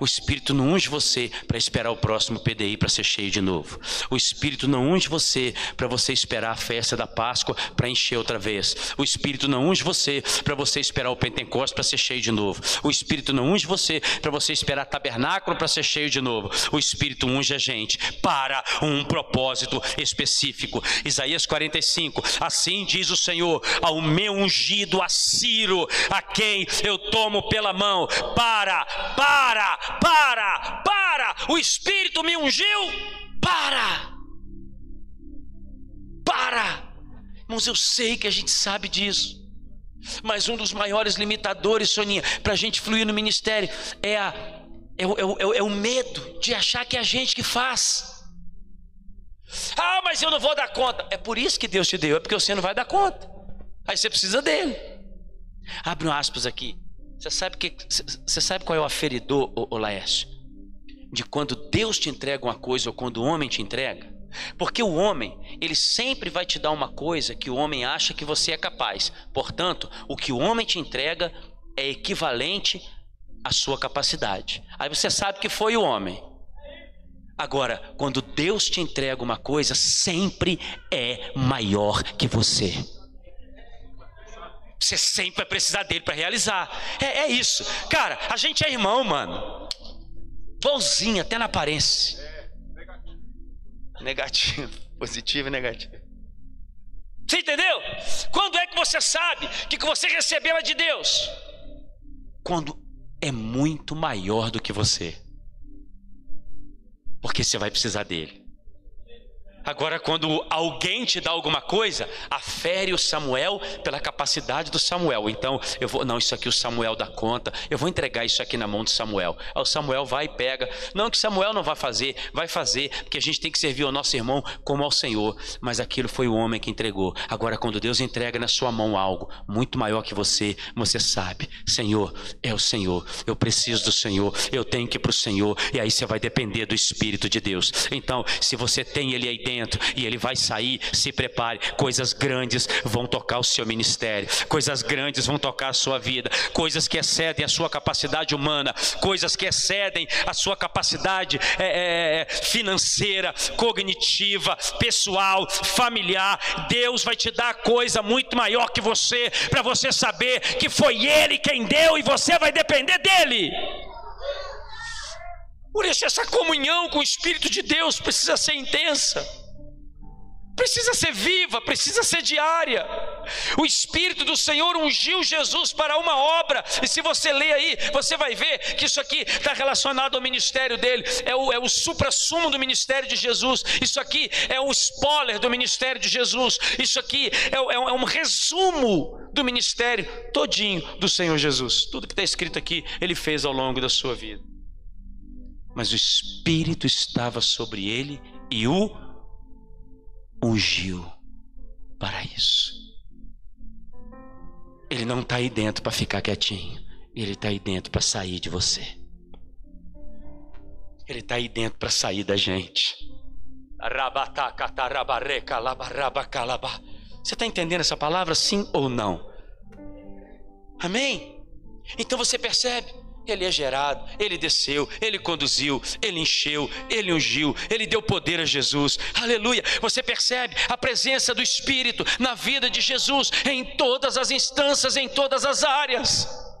O Espírito não unge você para esperar o próximo PDI para ser cheio de novo. O Espírito não unge você para você esperar a festa da Páscoa para encher outra vez. O Espírito não unge você para você esperar o Pentecostes para ser cheio de novo. O Espírito não unge você para você esperar tabernáculo para ser cheio de novo. O Espírito unge a gente para um propósito específico. Isaías 45. Assim diz o Senhor ao meu ungido a Ciro, a quem eu tomo pela mão para, para, para, para, o Espírito me ungiu, para, para. Irmãos, eu sei que a gente sabe disso, mas um dos maiores limitadores, Soninha, para a gente fluir no ministério é, a, é, o, é, o, é o medo de achar que é a gente que faz. Ah, mas eu não vou dar conta. É por isso que Deus te deu, é porque você não vai dar conta. Aí você precisa dele. Abre um aspas aqui. Você sabe, que, você sabe qual é o aferidor, Laércio? De quando Deus te entrega uma coisa ou quando o homem te entrega? Porque o homem, ele sempre vai te dar uma coisa que o homem acha que você é capaz. Portanto, o que o homem te entrega é equivalente à sua capacidade. Aí você sabe que foi o homem. Agora, quando Deus te entrega uma coisa, sempre é maior que você. Você sempre vai precisar dele para realizar. É, é, isso. Cara, a gente é irmão, mano. Igualzinho, até na aparência. Negativo. [LAUGHS] Positivo e negativo. Você entendeu? Quando é que você sabe que que você recebeu é de Deus? Quando é muito maior do que você. Porque você vai precisar dele. Agora, quando alguém te dá alguma coisa, afere o Samuel pela capacidade do Samuel. Então, eu vou, não, isso aqui o Samuel dá conta, eu vou entregar isso aqui na mão de Samuel. Aí o Samuel vai e pega. Não que Samuel não vai fazer, vai fazer, porque a gente tem que servir ao nosso irmão como ao Senhor. Mas aquilo foi o homem que entregou. Agora, quando Deus entrega na sua mão algo muito maior que você, você sabe, Senhor, é o Senhor, eu preciso do Senhor, eu tenho que ir para o Senhor, e aí você vai depender do Espírito de Deus. Então, se você tem Ele aí dentro, e ele vai sair. Se prepare, coisas grandes vão tocar o seu ministério, coisas grandes vão tocar a sua vida, coisas que excedem a sua capacidade humana, coisas que excedem a sua capacidade é, é, é financeira, cognitiva, pessoal, familiar. Deus vai te dar coisa muito maior que você, para você saber que foi Ele quem deu e você vai depender dele. Por isso, essa comunhão com o Espírito de Deus precisa ser intensa. Precisa ser viva, precisa ser diária. O Espírito do Senhor ungiu Jesus para uma obra, e se você ler aí, você vai ver que isso aqui está relacionado ao ministério dele, é o, é o supra-sumo do ministério de Jesus, isso aqui é o spoiler do ministério de Jesus, isso aqui é, é, é um resumo do ministério todinho do Senhor Jesus. Tudo que está escrito aqui, ele fez ao longo da sua vida. Mas o Espírito estava sobre ele e o ungiu para isso. Ele não está aí dentro para ficar quietinho. Ele está aí dentro para sair de você. Ele está aí dentro para sair da gente. Você está entendendo essa palavra, sim ou não? Amém? Então você percebe ele é gerado, ele desceu, ele conduziu, ele encheu, ele ungiu, ele deu poder a Jesus. Aleluia! Você percebe a presença do Espírito na vida de Jesus em todas as instâncias, em todas as áreas.